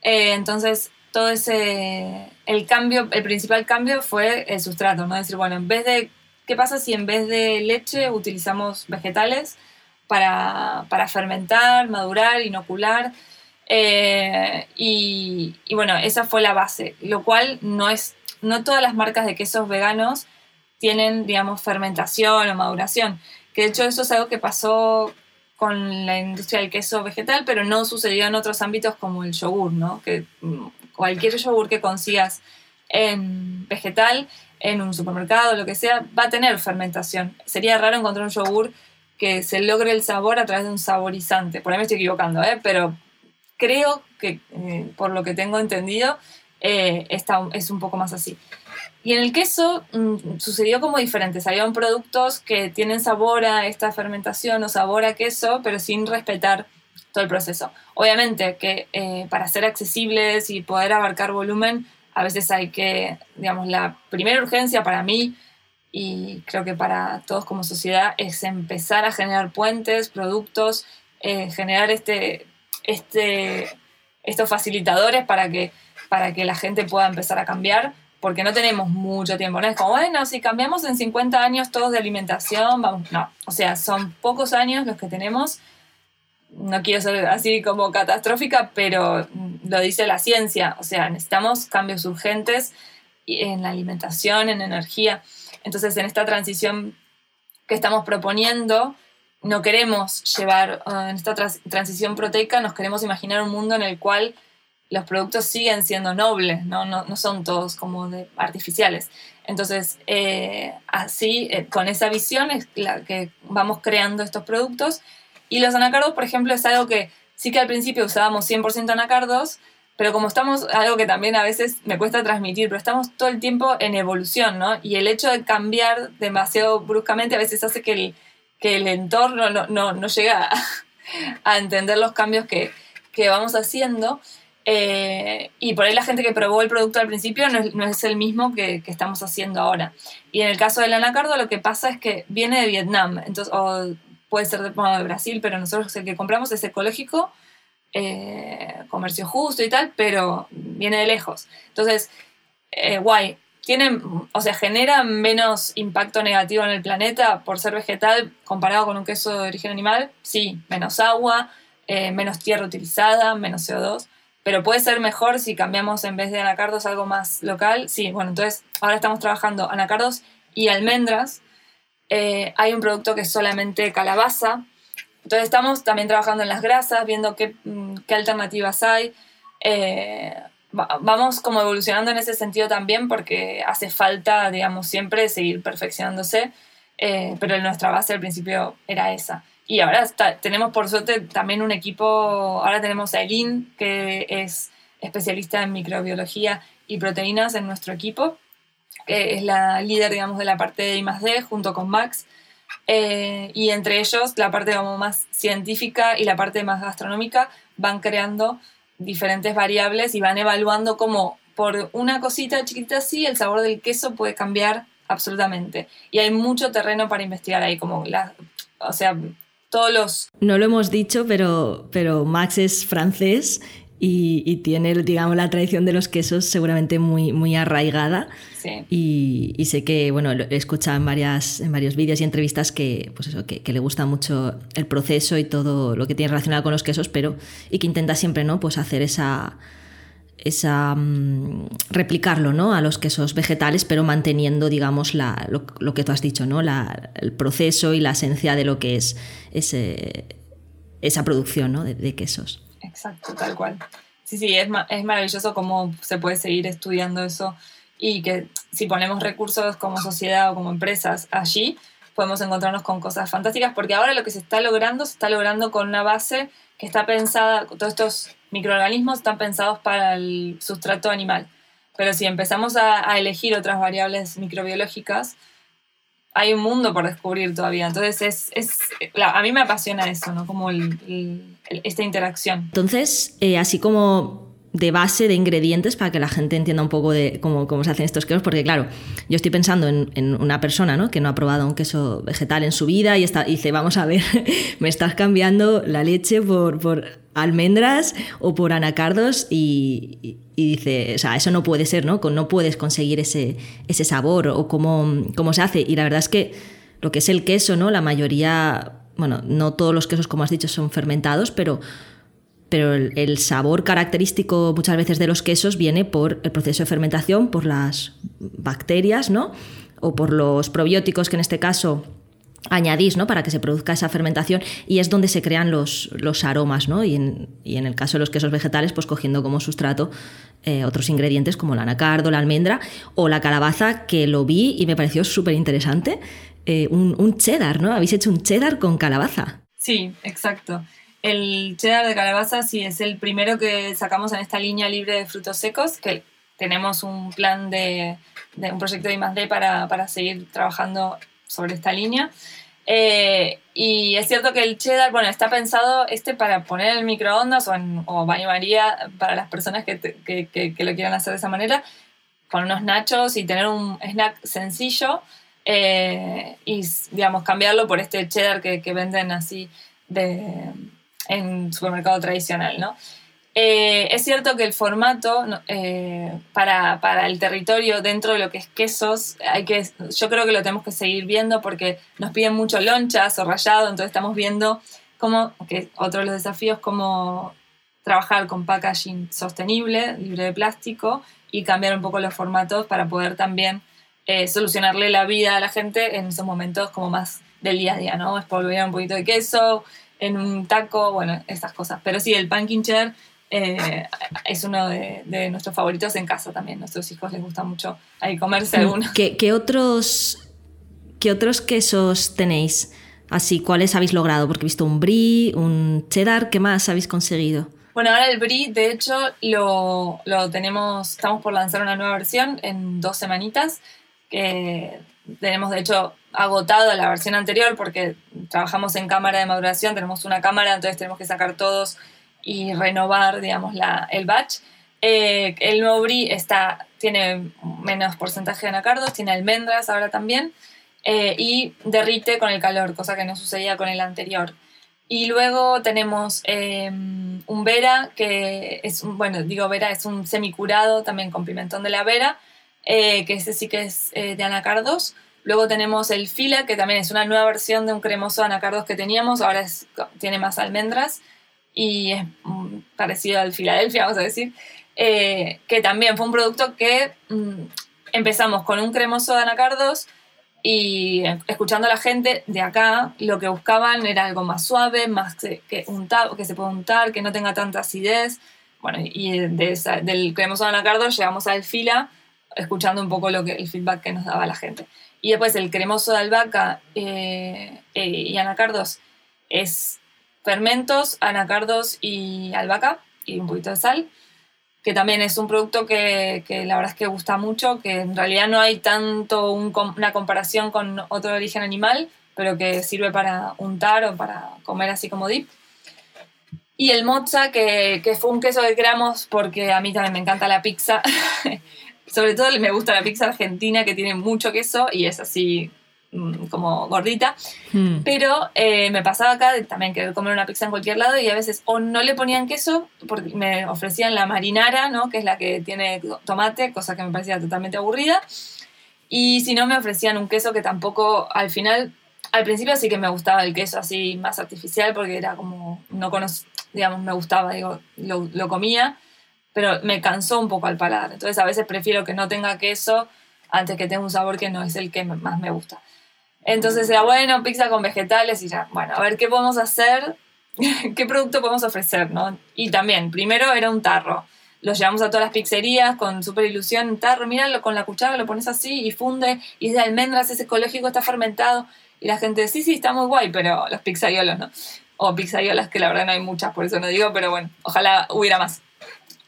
Eh, entonces, todo ese, el cambio, el principal cambio fue el sustrato, ¿no? Es decir, bueno, en vez de, ¿qué pasa si en vez de leche utilizamos vegetales para, para fermentar, madurar, inocular? Eh, y, y, bueno, esa fue la base, lo cual no es, no todas las marcas de quesos veganos tienen, digamos, fermentación o maduración que de hecho eso es algo que pasó con la industria del queso vegetal, pero no sucedió en otros ámbitos como el yogur, ¿no? Que mm, cualquier yogur que consigas en vegetal, en un supermercado, lo que sea, va a tener fermentación. Sería raro encontrar un yogur que se logre el sabor a través de un saborizante. Por ahí me estoy equivocando, ¿eh? pero creo que, eh, por lo que tengo entendido, eh, es un poco más así. Y en el queso mm, sucedió como diferente. Salieron productos que tienen sabor a esta fermentación o sabor a queso, pero sin respetar todo el proceso. Obviamente que eh, para ser accesibles y poder abarcar volumen, a veces hay que, digamos, la primera urgencia para mí y creo que para todos como sociedad es empezar a generar puentes, productos, eh, generar este, este, estos facilitadores para que, para que la gente pueda empezar a cambiar porque no tenemos mucho tiempo. No es como, bueno, si cambiamos en 50 años todos de alimentación, vamos, no. O sea, son pocos años los que tenemos. No quiero ser así como catastrófica, pero lo dice la ciencia. O sea, necesitamos cambios urgentes en la alimentación, en energía. Entonces, en esta transición que estamos proponiendo, no queremos llevar, en esta transición proteica, nos queremos imaginar un mundo en el cual los productos siguen siendo nobles, no, no, no son todos como de artificiales. Entonces, eh, así, eh, con esa visión es la que vamos creando estos productos. Y los anacardos, por ejemplo, es algo que sí que al principio usábamos 100% anacardos, pero como estamos, algo que también a veces me cuesta transmitir, pero estamos todo el tiempo en evolución, ¿no? Y el hecho de cambiar demasiado bruscamente a veces hace que el, que el entorno no, no, no llega a, a entender los cambios que, que vamos haciendo. Eh, y por ahí la gente que probó el producto al principio no es, el mismo que, estamos haciendo ahora. Y en el caso del anacardo lo que pasa es que viene de Vietnam, entonces, o puede ser de, Brasil, pero nosotros el que compramos es ecológico, eh, comercio justo y tal, pero viene de lejos. Entonces, eh, guay. Tiene, o sea, genera menos impacto negativo en el planeta por ser vegetal comparado con un queso de origen animal. Sí, menos agua, menos tierra utilizada, menos CO2 pero puede ser mejor si cambiamos en vez de anacardos algo más local. Sí, bueno, entonces ahora estamos trabajando anacardos y almendras. Eh, hay un producto que es solamente calabaza. Entonces estamos también trabajando en las grasas, viendo qué, mm, qué alternativas hay. Eh, vamos como evolucionando en ese sentido también porque hace falta, digamos, siempre seguir perfeccionándose, eh, pero nuestra base al principio era esa. Y ahora tenemos por suerte también un equipo, ahora tenemos a Eileen, que es especialista en microbiología y proteínas en nuestro equipo, que es la líder, digamos, de la parte de I+.D. junto con Max. Eh, y entre ellos, la parte como más científica y la parte más gastronómica van creando diferentes variables y van evaluando cómo por una cosita chiquita así el sabor del queso puede cambiar absolutamente. Y hay mucho terreno para investigar ahí, como la, o sea, todos los... No lo hemos dicho, pero, pero Max es francés y, tiene, digamos, la tradición de los quesos seguramente muy, muy arraigada. Sí. Y, sé que, bueno, he escuchado en, varias, en varios vídeos y entrevistas que, pues eso, que, le gusta mucho el proceso y todo lo que tiene relacionado con los quesos, pero y que intenta siempre, ¿no? Pues hacer esa esa mm, replicarlo ¿no? a los quesos vegetales, pero manteniendo, digamos, lo, que tú has dicho, ¿no? El proceso y la esencia de lo que es esa producción ¿no? de, quesos. Exacto, tal cual. Sí, sí, es, es maravilloso cómo se puede seguir estudiando eso y que si ponemos recursos como sociedad o como empresas allí, podemos encontrarnos con cosas fantásticas, porque ahora lo que se está logrando, se está logrando con una base que está pensada, todos estos microorganismos están pensados para el sustrato animal. Pero si empezamos a, elegir otras variables microbiológicas, hay un mundo por descubrir todavía. Entonces, es, es a mí me apasiona eso, ¿no? Como esta interacción. Entonces, eh, así como de base de ingredientes para que la gente entienda un poco de cómo, cómo se hacen estos quesos, porque claro, yo estoy pensando en, una persona ¿no? que no ha probado un queso vegetal en su vida y, está, dice, vamos a ver, me estás cambiando la leche por, por almendras o por anacardos y, y, dice, o sea, eso no puede ser, ¿no? No puedes conseguir ese, ese sabor o cómo, cómo se hace. Y la verdad es que lo que es el queso, ¿no? La mayoría, bueno, no todos los quesos, como has dicho, son fermentados, pero pero el, sabor característico muchas veces de los quesos viene por el proceso de fermentación, por las bacterias, ¿no? O por los probióticos que en este caso añadís, ¿no? Para que se produzca esa fermentación y es donde se crean los, los aromas, ¿no? Y en, el caso de los quesos vegetales, pues cogiendo como sustrato eh, otros ingredientes como el anacardo, la almendra o la calabaza, que lo vi y me pareció súper interesante. Eh, un, un cheddar, ¿no? Habéis hecho un cheddar con calabaza. Sí, exacto. El cheddar de calabaza sí es el primero que sacamos en esta línea libre de frutos secos, que tenemos un plan de, un proyecto de I+.D. Para, para seguir trabajando sobre esta línea. Eh, y es cierto que el cheddar, bueno, está pensado este para poner en el microondas o, baño María para las personas que, que, que, lo quieran hacer de esa manera, con unos nachos y tener un snack sencillo eh, y, digamos, cambiarlo por este cheddar que venden así de, en supermercado tradicional, ¿no? Eh, es cierto que el formato eh, para, para, el territorio dentro de lo que es quesos, hay que, yo creo que lo tenemos que seguir viendo porque nos piden mucho lonchas o rayado, entonces estamos viendo cómo, que otro de los desafíos, cómo trabajar con packaging sostenible, libre de plástico y cambiar un poco los formatos para poder también eh, solucionarle la vida a la gente en esos momentos como más del día a día, ¿no? Espolvorear un poquito de queso, en un taco, bueno, estas cosas. Pero sí, el pumpkin chair eh, es uno de, nuestros favoritos en casa también. Nuestros hijos les gusta mucho ahí comerse mm, alguno. ¿Qué, otros, ¿Qué otros quesos tenéis? Así, ¿cuáles habéis logrado? Porque he visto un brie, un cheddar, ¿qué más habéis conseguido? Bueno, ahora el brie, de hecho, lo, lo tenemos, estamos por lanzar una nueva versión en dos semanitas. Que tenemos, de hecho, agotado la versión anterior porque trabajamos en cámara de maduración, tenemos una cámara, entonces tenemos que sacar todos y renovar, digamos, la, el batch. Eh, el nuevo brie está, tiene menos porcentaje de anacardos, tiene almendras ahora también, eh, y derrite con el calor, cosa que no sucedía con el anterior. Y luego tenemos eh, un Vera, que es, un, bueno, digo Vera, es un semicurado también con pimentón de la Vera, que ese sí que es de anacardos. Luego tenemos el Fila, que también es una nueva versión de un cremoso de anacardos que teníamos, ahora tiene más almendras y es mm, parecido al Filadelfia, vamos a decir, eh, que también fue un producto que mm, empezamos con un cremoso de anacardos y escuchando a la gente de acá, lo que buscaban era algo más suave, más que, que se pueda untar, que no tenga tanta acidez. Bueno, y del cremoso de anacardos llegamos al Fila, escuchando un poco lo que, el feedback que nos daba la gente. Y después el cremoso de albahaca eh, eh, y anacardos es fermentos, anacardos y albahaca y un poquito de sal, que también es un producto que, que la verdad es que gusta mucho, que en realidad no hay tanto una comparación con otro origen animal, pero que sirve para untar o para comer así como dip. Y el mozza, que, que fue un queso que creamos porque a mí también me encanta la pizza. Sobre todo me gusta la pizza argentina que tiene mucho queso y es así mm, como gordita. Hmm. Pero eh, me pasaba acá de también querer comer una pizza en cualquier lado y a veces o no le ponían queso porque me ofrecían la marinara, ¿no? que es la que tiene tomate, cosa que me parecía totalmente aburrida. Y si no, me ofrecían un queso que tampoco al final, al principio sí que me gustaba el queso así más artificial porque era como, no conozco, digamos, me gustaba, digo, lo, lo comía pero me cansó un poco al paladar. Entonces a veces prefiero que no tenga queso antes que tenga un sabor que no es el que más me gusta. Entonces era bueno, pizza con vegetales y ya, bueno, a ver qué podemos hacer, qué producto podemos ofrecer, ¿no? Y también, primero era un tarro. Los llevamos a todas las pizzerías con súper ilusión, un tarro, míralo con la cuchara, lo pones así y funde, y es de almendras, es ecológico, está fermentado. Y la gente, sí, sí, está muy guay, pero los pizzaiolos, ¿no? O pizzaiolas, que la verdad no hay muchas, por eso no digo, pero bueno, ojalá hubiera más.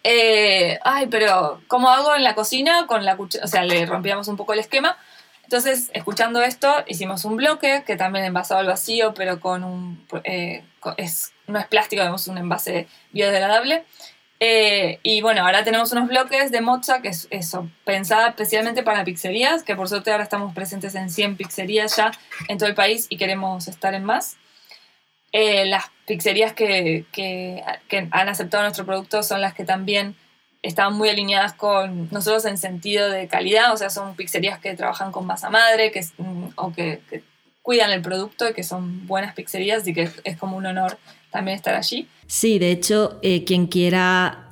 Eh, ay, pero ¿cómo hago en la cocina con la cuchara? O sea, le rompíamos un poco el esquema. Entonces, escuchando esto, hicimos un bloque que también envasado al vacío, pero con un... Eh, es, no es plástico, vemos un envase biodegradable. Eh, y bueno, ahora tenemos unos bloques de mocha, que es eso, pensada especialmente para pizzerías, que por suerte ahora estamos presentes en 100 pizzerías ya en todo el país y queremos estar en más. Eh, las pizzerías que, que, han aceptado nuestro producto son las que también están muy alineadas con nosotros en sentido de calidad, o sea, son pizzerías que trabajan con masa madre que, mm, o que, cuidan el producto y que son buenas pizzerías y que es como un honor también estar allí. Sí, de hecho, eh, quien quiera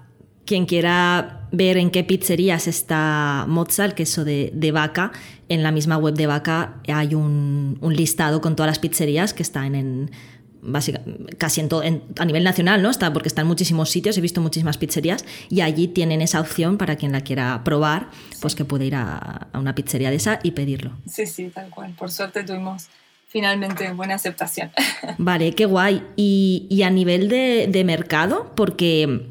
quien quiera ver en qué pizzerías está Mozart, queso de, de vaca, en la misma web de vaca hay un, un, listado con todas las pizzerías que están en, casi en todo, a nivel nacional, ¿no? Está, porque está en muchísimos sitios, he visto muchísimas pizzerías y allí tienen esa opción para quien la quiera probar, pues que puede ir a, una pizzería de esa y pedirlo. Sí, sí, tal cual. Por suerte tuvimos finalmente buena aceptación. Vale, qué guay. Y, a nivel de, de, mercado, porque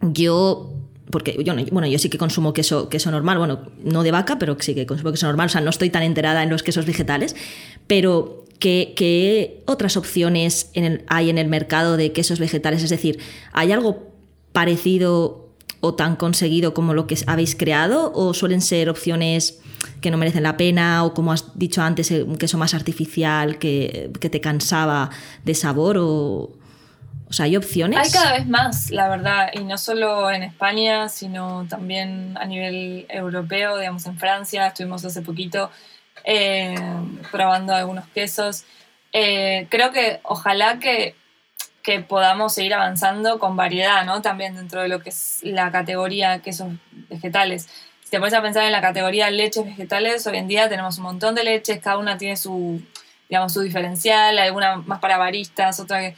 yo. Porque yo, bueno, yo sí que consumo queso, queso normal, bueno, no de vaca, pero sí que consumo queso normal, o sea, no estoy tan enterada en los quesos vegetales, pero ¿qué, otras opciones hay en el mercado de quesos vegetales? Es decir, ¿hay algo parecido o tan conseguido como lo que habéis creado o suelen ser opciones que no merecen la pena o como has dicho antes, un queso más artificial que, te cansaba de sabor o... O sea, ¿hay opciones? Hay cada vez más, la verdad, y no solo en España, sino también a nivel europeo, digamos en Francia, estuvimos hace poquito eh, probando algunos quesos. Eh, creo que ojalá que, que, podamos seguir avanzando con variedad, ¿no? También dentro de lo que es la categoría quesos vegetales. Si te pones a pensar en la categoría leches vegetales, hoy en día tenemos un montón de leches, cada una tiene su, digamos, su diferencial, alguna más para baristas, otra que...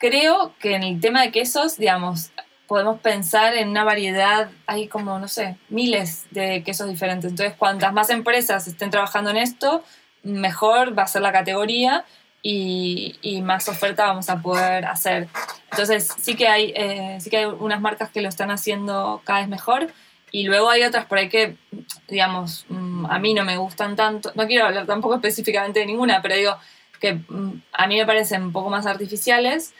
Creo que en el tema de quesos, digamos, podemos pensar en una variedad, hay como, no sé, miles de quesos diferentes. Entonces, cuantas más empresas estén trabajando en esto, mejor va a ser la categoría y, y más oferta vamos a poder hacer. Entonces, sí que, hay, eh, sí que hay unas marcas que lo están haciendo cada vez mejor y luego hay otras por ahí que, digamos, mm, a mí no me gustan tanto. No quiero hablar tampoco específicamente de ninguna, pero digo que mm, a mí me parecen un poco más artificiales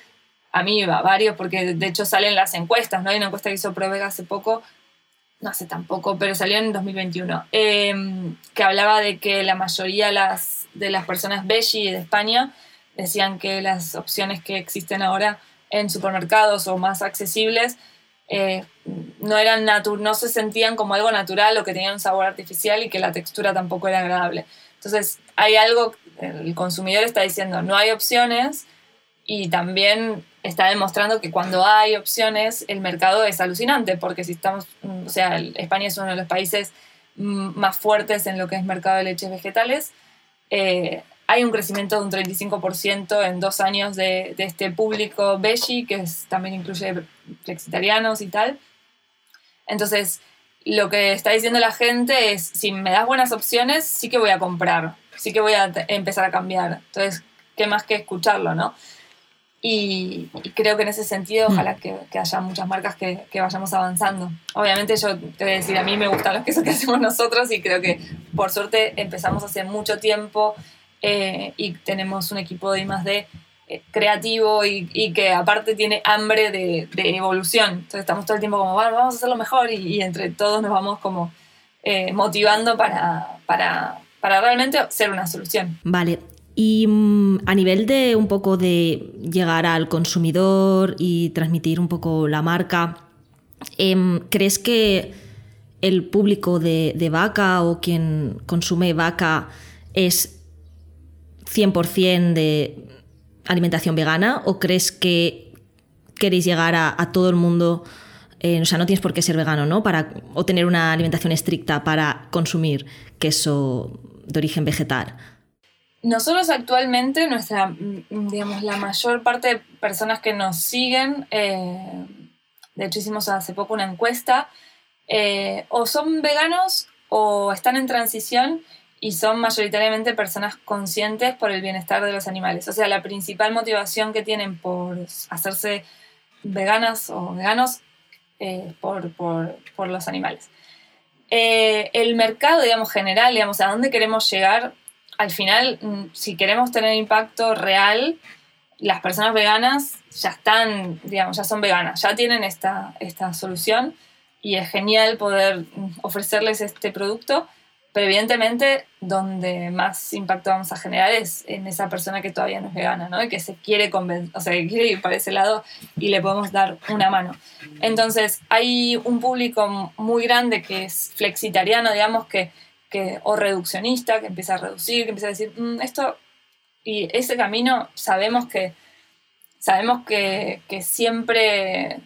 a mí va varios, porque de hecho salen las encuestas, ¿no? Hay una encuesta que hizo Provega hace poco, no hace tampoco, pero salió en 2021, em, que hablaba de que la mayoría de las, de las personas veggie de España decían que las opciones que existen ahora en supermercados o más accesibles eh, no, eran no se sentían como algo natural o que tenían un sabor artificial y que la textura tampoco era agradable. Entonces, hay algo, el consumidor está diciendo, no hay opciones y también está demostrando que cuando hay opciones el mercado es alucinante, porque si estamos, mm, o sea, España es uno de los países mm, más fuertes en lo que es mercado de leches vegetales. Eh, hay un crecimiento de un 35% en dos años de, de este público veggie, que también incluye flexitarianos y tal. Entonces, lo que está diciendo la gente es, si me das buenas opciones, sí que voy a comprar, sí que voy a empezar a cambiar. Entonces, ¿qué más que escucharlo, no? Y, creo que en ese sentido, mm. ojalá que, que haya muchas marcas que, que, vayamos avanzando. Obviamente yo te voy a decir, a mí me gustan los quesos que hacemos nosotros y creo que por suerte empezamos hace mucho tiempo eh, y tenemos un equipo de I+D eh, creativo y, y, que aparte tiene hambre de, de, evolución. Entonces estamos todo el tiempo como, bueno, vamos a hacerlo mejor y, y entre todos nos vamos como eh, motivando para, para, para realmente ser una solución. Vale, y mm, a nivel de un poco de llegar al consumidor y transmitir un poco la marca, em, ¿crees que el público de, vaca o quien consume vaca es 100% de alimentación vegana o crees que queréis llegar a, todo el mundo o sea, no tienes por qué ser vegano, ¿no? Para, o tener una alimentación estricta para consumir queso de origen vegetal. Nosotros actualmente, nuestra, mm, digamos, la mayor parte de personas que nos siguen, eh, de hecho hicimos hace poco una encuesta, eh, o son veganos o están en transición y son mayoritariamente personas conscientes por el bienestar de los animales. O sea, la principal motivación que tienen por hacerse veganas o veganos eh, por, por, por, los animales. el mercado, digamos, general, digamos, a dónde queremos llegar, al final, mm, si queremos tener impacto real, las personas veganas ya están, digamos, ya son veganas, ya tienen esta, esta solución y es genial poder mm, ofrecerles este producto, pero evidentemente donde más impacto vamos a generar es en esa persona que todavía no es vegana, ¿no? Y que se quiere convencer, o sea, que quiere ir para ese lado y le podemos dar una mano. Entonces, hay un público muy grande que es flexitariano, digamos, que que, o reduccionista, que empieza a reducir, que empieza a decir, mm, esto, y ese camino sabemos que, sabemos que, que siempre,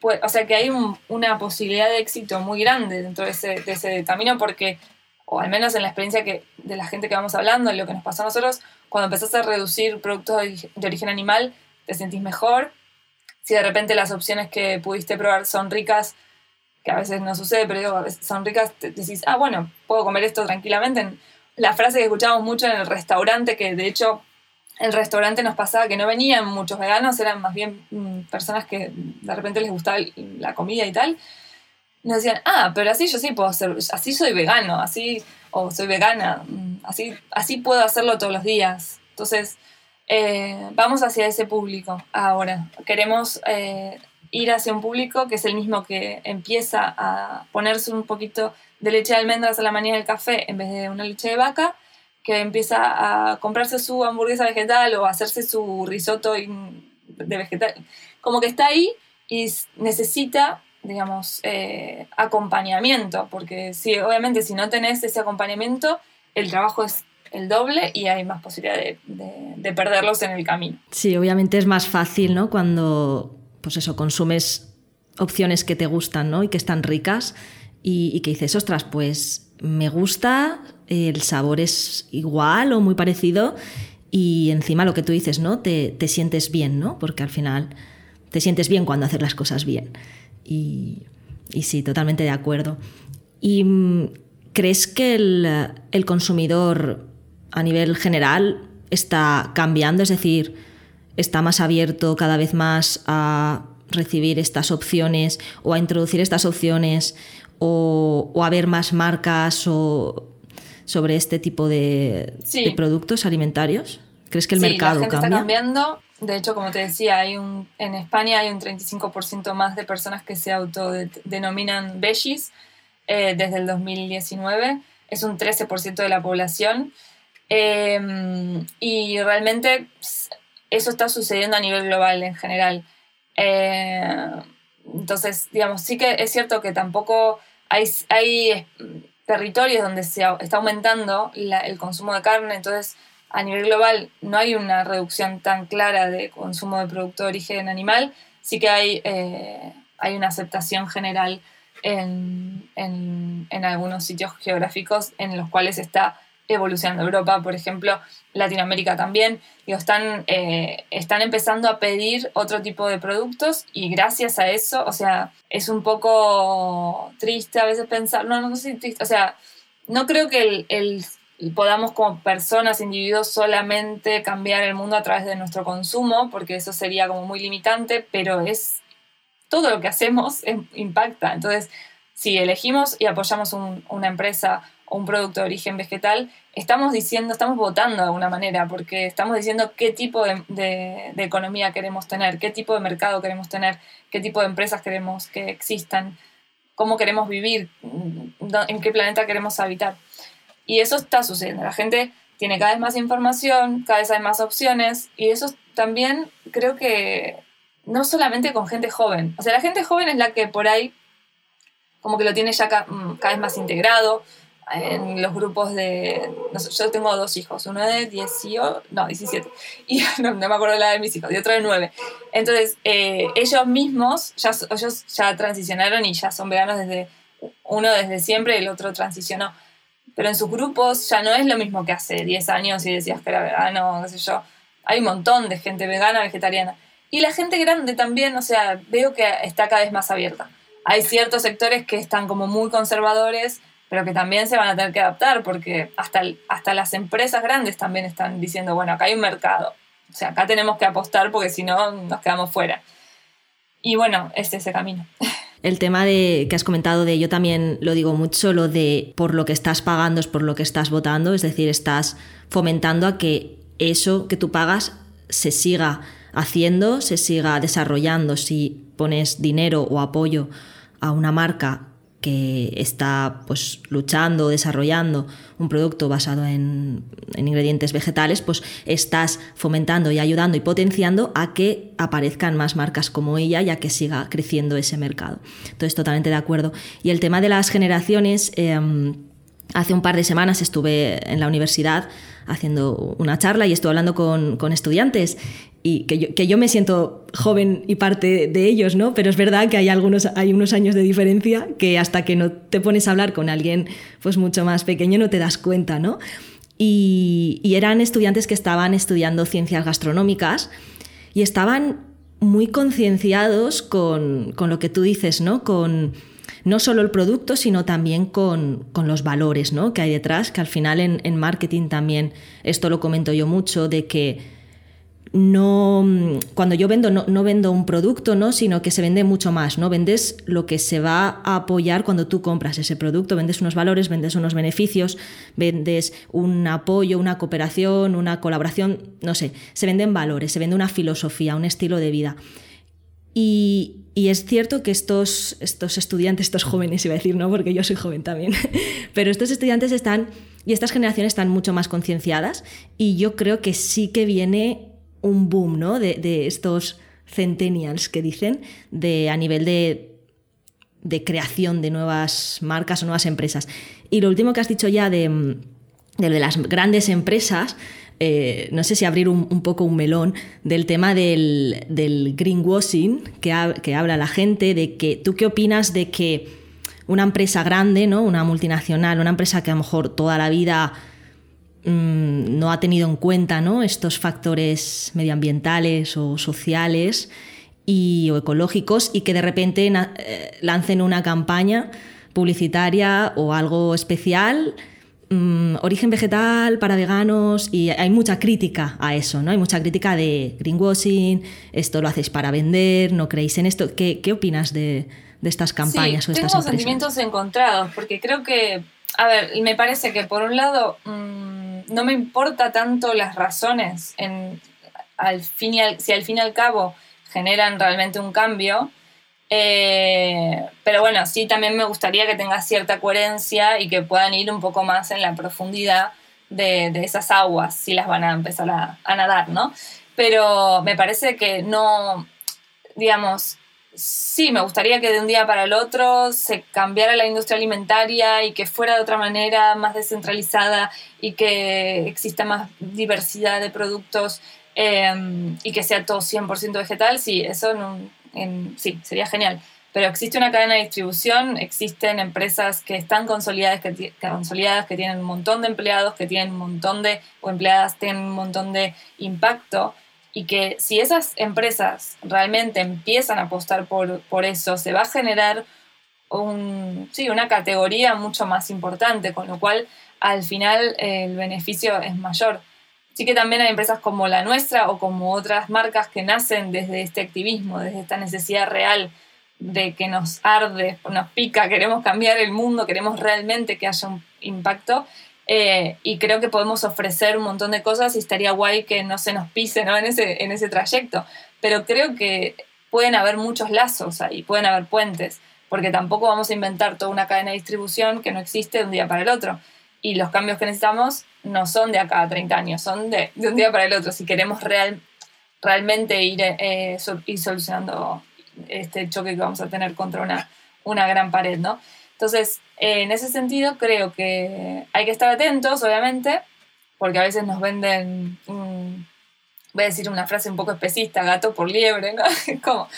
puede, o sea, que hay una posibilidad de éxito muy grande dentro de ese, de ese camino porque, o al menos en la experiencia que, de la gente que vamos hablando, en lo que nos pasó a nosotros, cuando empezás a reducir productos de origen animal, te sentís mejor. Si de repente las opciones que pudiste probar son ricas, que a veces no sucede, pero digo, a veces son ricas, te decís, ah, bueno, puedo comer esto tranquilamente. La frase que escuchábamos mucho en el restaurante, que de hecho el restaurante nos pasaba que no venían muchos veganos, eran más bien mm, personas que de repente les gustaba la comida y tal, nos decían, ah, pero así yo sí puedo ser, así soy vegano, así, o soy vegana, mm, así, así puedo hacerlo todos los días. Entonces, eh, vamos hacia ese público ahora. Queremos eh, ir hacia un público que es el mismo que empieza a ponerse un poquito de leche de almendras a la mañana del café en vez de una leche de vaca, que empieza a comprarse su hamburguesa vegetal o hacerse su risotto de vegetal. Como que está ahí y necesita, digamos, eh, acompañamiento, porque sí, obviamente si no tenés ese acompañamiento, el trabajo es el doble y hay más posibilidad de, de perderlos en el camino. Sí, obviamente es más fácil, ¿no? Cuando pues eso, consumes opciones que te gustan, ¿no? Y que están ricas y, que dices, ostras, pues me gusta, el sabor es igual o muy parecido y encima lo que tú dices, ¿no? Te, sientes bien, ¿no? Porque al final te sientes bien cuando haces las cosas bien. Y, sí, totalmente de acuerdo. ¿Y mm, crees que el, el consumidor a nivel general está cambiando? Es decir, está más abierto cada vez más a recibir estas opciones o a introducir estas opciones o, a ver más marcas o sobre este tipo de, productos alimentarios? ¿Crees que el mercado la gente cambia? está cambiando. De hecho, como te decía, hay un, en España hay un 35% más de personas que se autodenominan veggies eh, desde el 2019. Es un 13% de la población. Em, y realmente eso está sucediendo a nivel global en general. Eh, entonces, digamos, sí que es cierto que tampoco hay, hay territorios donde se está aumentando el consumo de carne, entonces a nivel global no hay una reducción tan clara de consumo de producto de origen animal, sí que hay, eh, hay una aceptación general en, en, en algunos sitios geográficos en los cuales está evolucionando. Europa, por ejemplo, Latinoamérica también, digo, están, eh, están empezando a pedir otro tipo de productos y gracias a eso, o sea, es un poco triste a veces pensar, no, no sé si triste, o sea, no creo que el, podamos como personas, individuos, solamente cambiar el mundo a través de nuestro consumo, porque eso sería como muy limitante, pero es todo lo que hacemos impacta. Entonces, si elegimos y apoyamos una empresa un producto de origen vegetal, estamos diciendo, estamos votando de alguna manera, porque estamos diciendo qué tipo de, economía queremos tener, qué tipo de mercado queremos tener, qué tipo de empresas queremos que existan, cómo queremos vivir, en qué planeta queremos habitar. Y eso está sucediendo. La gente tiene cada vez más información, cada vez hay más opciones, y eso también creo que no solamente con gente joven. O sea, la gente joven es la que por ahí como que lo tiene ya cada vez más integrado, en los grupos de... yo tengo dos hijos, uno de 18, no, 17, y no, me acuerdo la de mis hijos, y otro de 9. Entonces, eh, ellos mismos, ya, ellos ya transicionaron y ya son veganos desde, uno desde siempre y el otro transicionó. Pero en sus grupos ya no es lo mismo que hace 10 años y decías que era vegano, qué sé yo. Hay un montón de gente vegana, vegetariana. Y la gente grande también, o sea, veo que está cada vez más abierta. Hay ciertos sectores que están como muy conservadores, pero que también se van a tener que adaptar porque hasta, hasta las empresas grandes también están diciendo, bueno, acá hay un mercado, o sea, acá tenemos que apostar porque si no nos quedamos fuera. Y bueno, es ese camino. El tema de que has comentado de yo también lo digo mucho, lo de por lo que estás pagando es por lo que estás votando, es decir, estás fomentando a que eso que tú pagas se siga haciendo, se siga desarrollando. Si pones dinero o apoyo a una marca que está pues, luchando o desarrollando un producto basado en, ingredientes vegetales, pues estás fomentando y ayudando y potenciando a que aparezcan más marcas como ella y a que siga creciendo ese mercado. Entonces, totalmente de acuerdo. Y el tema de las generaciones, em, hace un par de semanas estuve en la universidad haciendo una charla y estuve hablando con, con estudiantes y que yo, que yo, me siento joven y parte de ellos, ¿no? Pero es verdad que hay algunos hay unos años de diferencia que hasta que no te pones a hablar con alguien pues mucho más pequeño no te das cuenta, ¿no? Y, y eran estudiantes que estaban estudiando ciencias gastronómicas y estaban muy concienciados con, con, lo que tú dices, ¿no? Con no solo el producto, sino también con, con los valores ¿no? que hay detrás, que al final en, en marketing también, esto lo comento yo mucho, de que no cuando yo vendo no, vendo un producto, ¿no? sino que se vende mucho más, ¿no? Vendes lo que se va a apoyar cuando tú compras ese producto, vendes unos valores, vendes unos beneficios, vendes un apoyo, una cooperación, una colaboración, no sé, se venden valores, se vende una filosofía, un estilo de vida. Y, es cierto que estos, estos estudiantes, estos jóvenes, iba a decir, no, porque yo soy joven también, pero estos estudiantes están y estas generaciones están mucho más concienciadas y yo creo que sí que viene un boom ¿no? de, estos centennials que dicen de, a nivel de, de, creación de nuevas marcas o nuevas empresas. Y lo último que has dicho ya de, de las grandes empresas, eh, no sé si abrir un, poco un melón del tema del, greenwashing que, que habla la gente, de que tú qué opinas de que una empresa grande, ¿no? una multinacional, una empresa que a lo mejor toda la vida Mm, no ha tenido en cuenta ¿no? estos factores medioambientales o sociales y, o ecológicos y que de repente eh, lancen una campaña publicitaria o algo especial, mm, origen vegetal para veganos y hay mucha crítica a eso, ¿no? Hay mucha crítica de greenwashing, esto lo hacéis para vender, no creéis en esto. ¿Qué, qué opinas de, de, estas campañas o estas tengo sentimientos encontrados porque creo que, a ver, me parece que por un lado... Mm, no me importa tanto las razones, en, al fin si al fin y al cabo generan realmente un cambio. Eh, pero bueno, sí también me gustaría que tenga cierta coherencia y que puedan ir un poco más en la profundidad de, esas aguas, si las van a empezar a, nadar, ¿no? Pero me parece que no, digamos, sí, me gustaría que de un día para el otro se cambiara la industria alimentaria y que fuera de otra manera, más descentralizada y que exista más diversidad de productos em, y que sea todo 100% vegetal. Sí, eso sí, sería genial. Pero existe una cadena de distribución, existen empresas que están consolidadas que, consolidadas, que tienen un montón de empleados, que tienen un montón de, o empleadas tienen un montón de impacto y que si esas empresas realmente empiezan a apostar por, por eso, se va a generar un, sí, una categoría mucho más importante, con lo cual al final el beneficio es mayor. Sí que también hay empresas como la nuestra o como otras marcas que nacen desde este activismo, desde esta necesidad real de que nos arde, nos pica, queremos cambiar el mundo, queremos realmente que haya un impacto eh, y creo que podemos ofrecer un montón de cosas y estaría guay que no se nos pise ¿no? En, ese, en ese trayecto. Pero creo que pueden haber muchos lazos ahí, pueden haber puentes, porque tampoco vamos a inventar toda una cadena de distribución que no existe de un día para el otro. Y los cambios que necesitamos no son de acá a 30 años, son de, de un día para el otro. Si queremos real, realmente ir, eh, ir solucionando este choque que vamos a tener contra una, una gran pared, ¿no? Entonces, en ese sentido, creo que hay que estar atentos, obviamente, porque a veces nos venden, voy a decir una frase un poco especista, gato por liebre, ¿no? Como,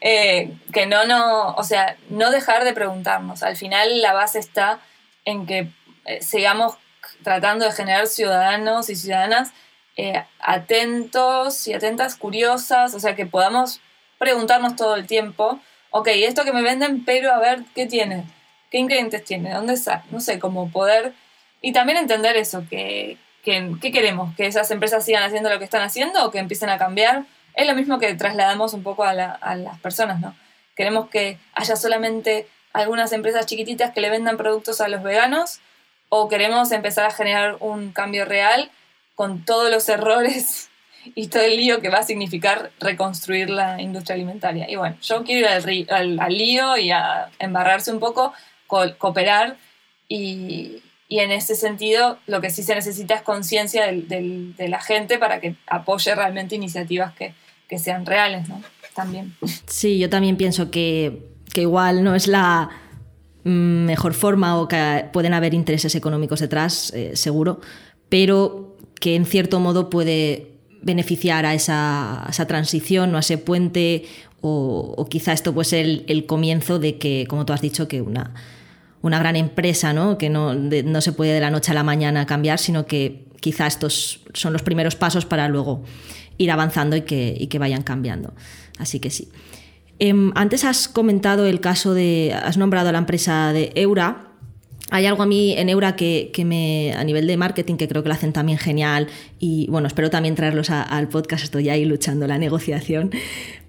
eh, que no, no, o sea, no dejar de preguntarnos. Al final la base está en que eh, sigamos tratando de generar ciudadanos y ciudadanas eh, atentos y atentas, curiosas, o sea, que podamos preguntarnos todo el tiempo, ok, esto que me venden, pero a ver, ¿qué tiene? ¿Qué ingredientes tiene? ¿Dónde está? No sé, como poder... Y también entender eso, que, que, ¿qué queremos? ¿Que esas empresas sigan haciendo lo que están haciendo o que empiecen a cambiar? Es lo mismo que trasladamos un poco a, a las personas, ¿no? Queremos que haya solamente algunas empresas chiquititas que le vendan productos a los veganos o queremos empezar a generar un cambio real con todos los errores y todo el lío que va a significar reconstruir la industria alimentaria. Y bueno, yo quiero ir al, lío y a embarrarse un poco, cooperar y, en ese sentido lo que sí se necesita es conciencia de la gente para que apoye realmente iniciativas que, sean reales, ¿no? También. Sí, yo también pienso que igual no es la mejor forma o que pueden haber intereses económicos detrás, eh, seguro, pero que en cierto modo puede beneficiar a esa, transición o a ese puente o, quizá esto pues el, el, comienzo de que, como tú has dicho, que una, una gran empresa, ¿no? que no, no, se puede de la noche a la mañana cambiar, sino que quizá estos son los primeros pasos para luego ir avanzando y y que vayan cambiando. Así que sí. Eh, antes has comentado el caso de, has nombrado a la empresa de Eura, hay algo a mí en Eura que, me, a nivel de marketing, que creo que lo hacen también genial y bueno, espero también traerlos al podcast, estoy ahí luchando la negociación,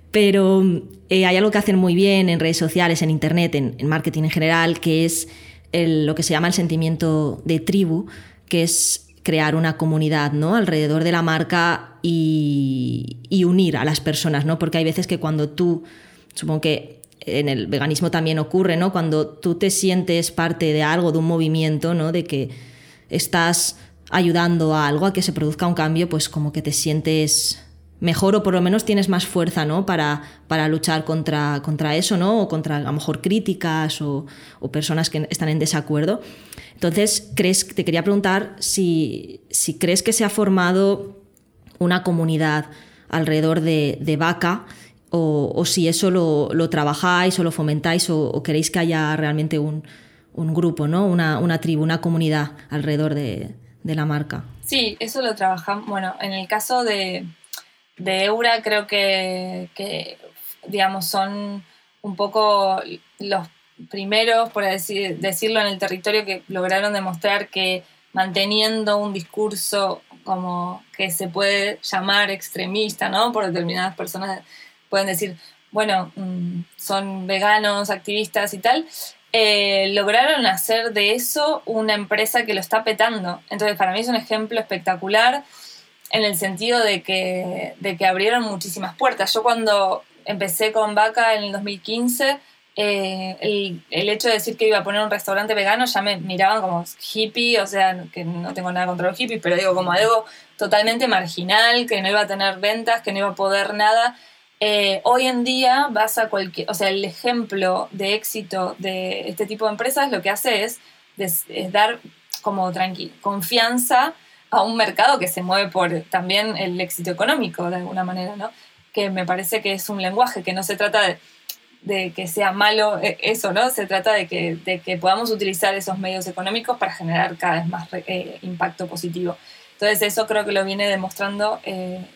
pero eh, hay algo que hacen muy bien en redes sociales, en internet, en, marketing en general, que es lo que se llama el sentimiento de tribu, que es crear una comunidad ¿no? alrededor de la marca y, y unir a las personas, ¿no? porque hay veces que cuando tú, supongo que en el veganismo también ocurre, ¿no? Cuando tú te sientes parte de algo, de un movimiento, ¿no? De que estás ayudando a algo, a que se produzca un cambio, pues como que te sientes mejor o por lo menos tienes más fuerza, ¿no? Para, para luchar contra, contra eso, ¿no? O contra a lo mejor críticas o, personas que están en desacuerdo. Entonces, ¿crees, te quería preguntar si, si crees que se ha formado una comunidad alrededor de, de Vaca, o, si eso lo, trabajáis o lo fomentáis o, queréis que haya realmente un, grupo, ¿no? Una, tribu, una comunidad alrededor de, la marca. Sí, eso lo trabajamos. Bueno, en el caso de, de Eura creo que, digamos, son un poco los primeros, por decir, decirlo, en el territorio que lograron demostrar que manteniendo un discurso como que se puede llamar extremista, ¿no? Por determinadas personas pueden decir, bueno, mm, son veganos, activistas y tal, eh, lograron hacer de eso una empresa que lo está petando. Entonces, para mí es un ejemplo espectacular en el sentido de que, de que abrieron muchísimas puertas. Yo cuando empecé con Vaca en el 2015, eh, el, el, hecho de decir que iba a poner un restaurante vegano ya me miraban como hippie, o sea, que no tengo nada contra los hippies, pero digo como algo totalmente marginal, que no iba a tener ventas, que no iba a poder nada. Eh, hoy en día o sea, el ejemplo de éxito de este tipo de empresas lo que hace es, dar como confianza a un mercado que se mueve por también el éxito económico de alguna manera, ¿no? Que me parece que es un lenguaje, que no se trata de, que sea malo eh, eso, ¿no? Se trata de que, de que, podamos utilizar esos medios económicos para generar cada vez más eh, impacto positivo. Entonces eso creo que lo viene demostrando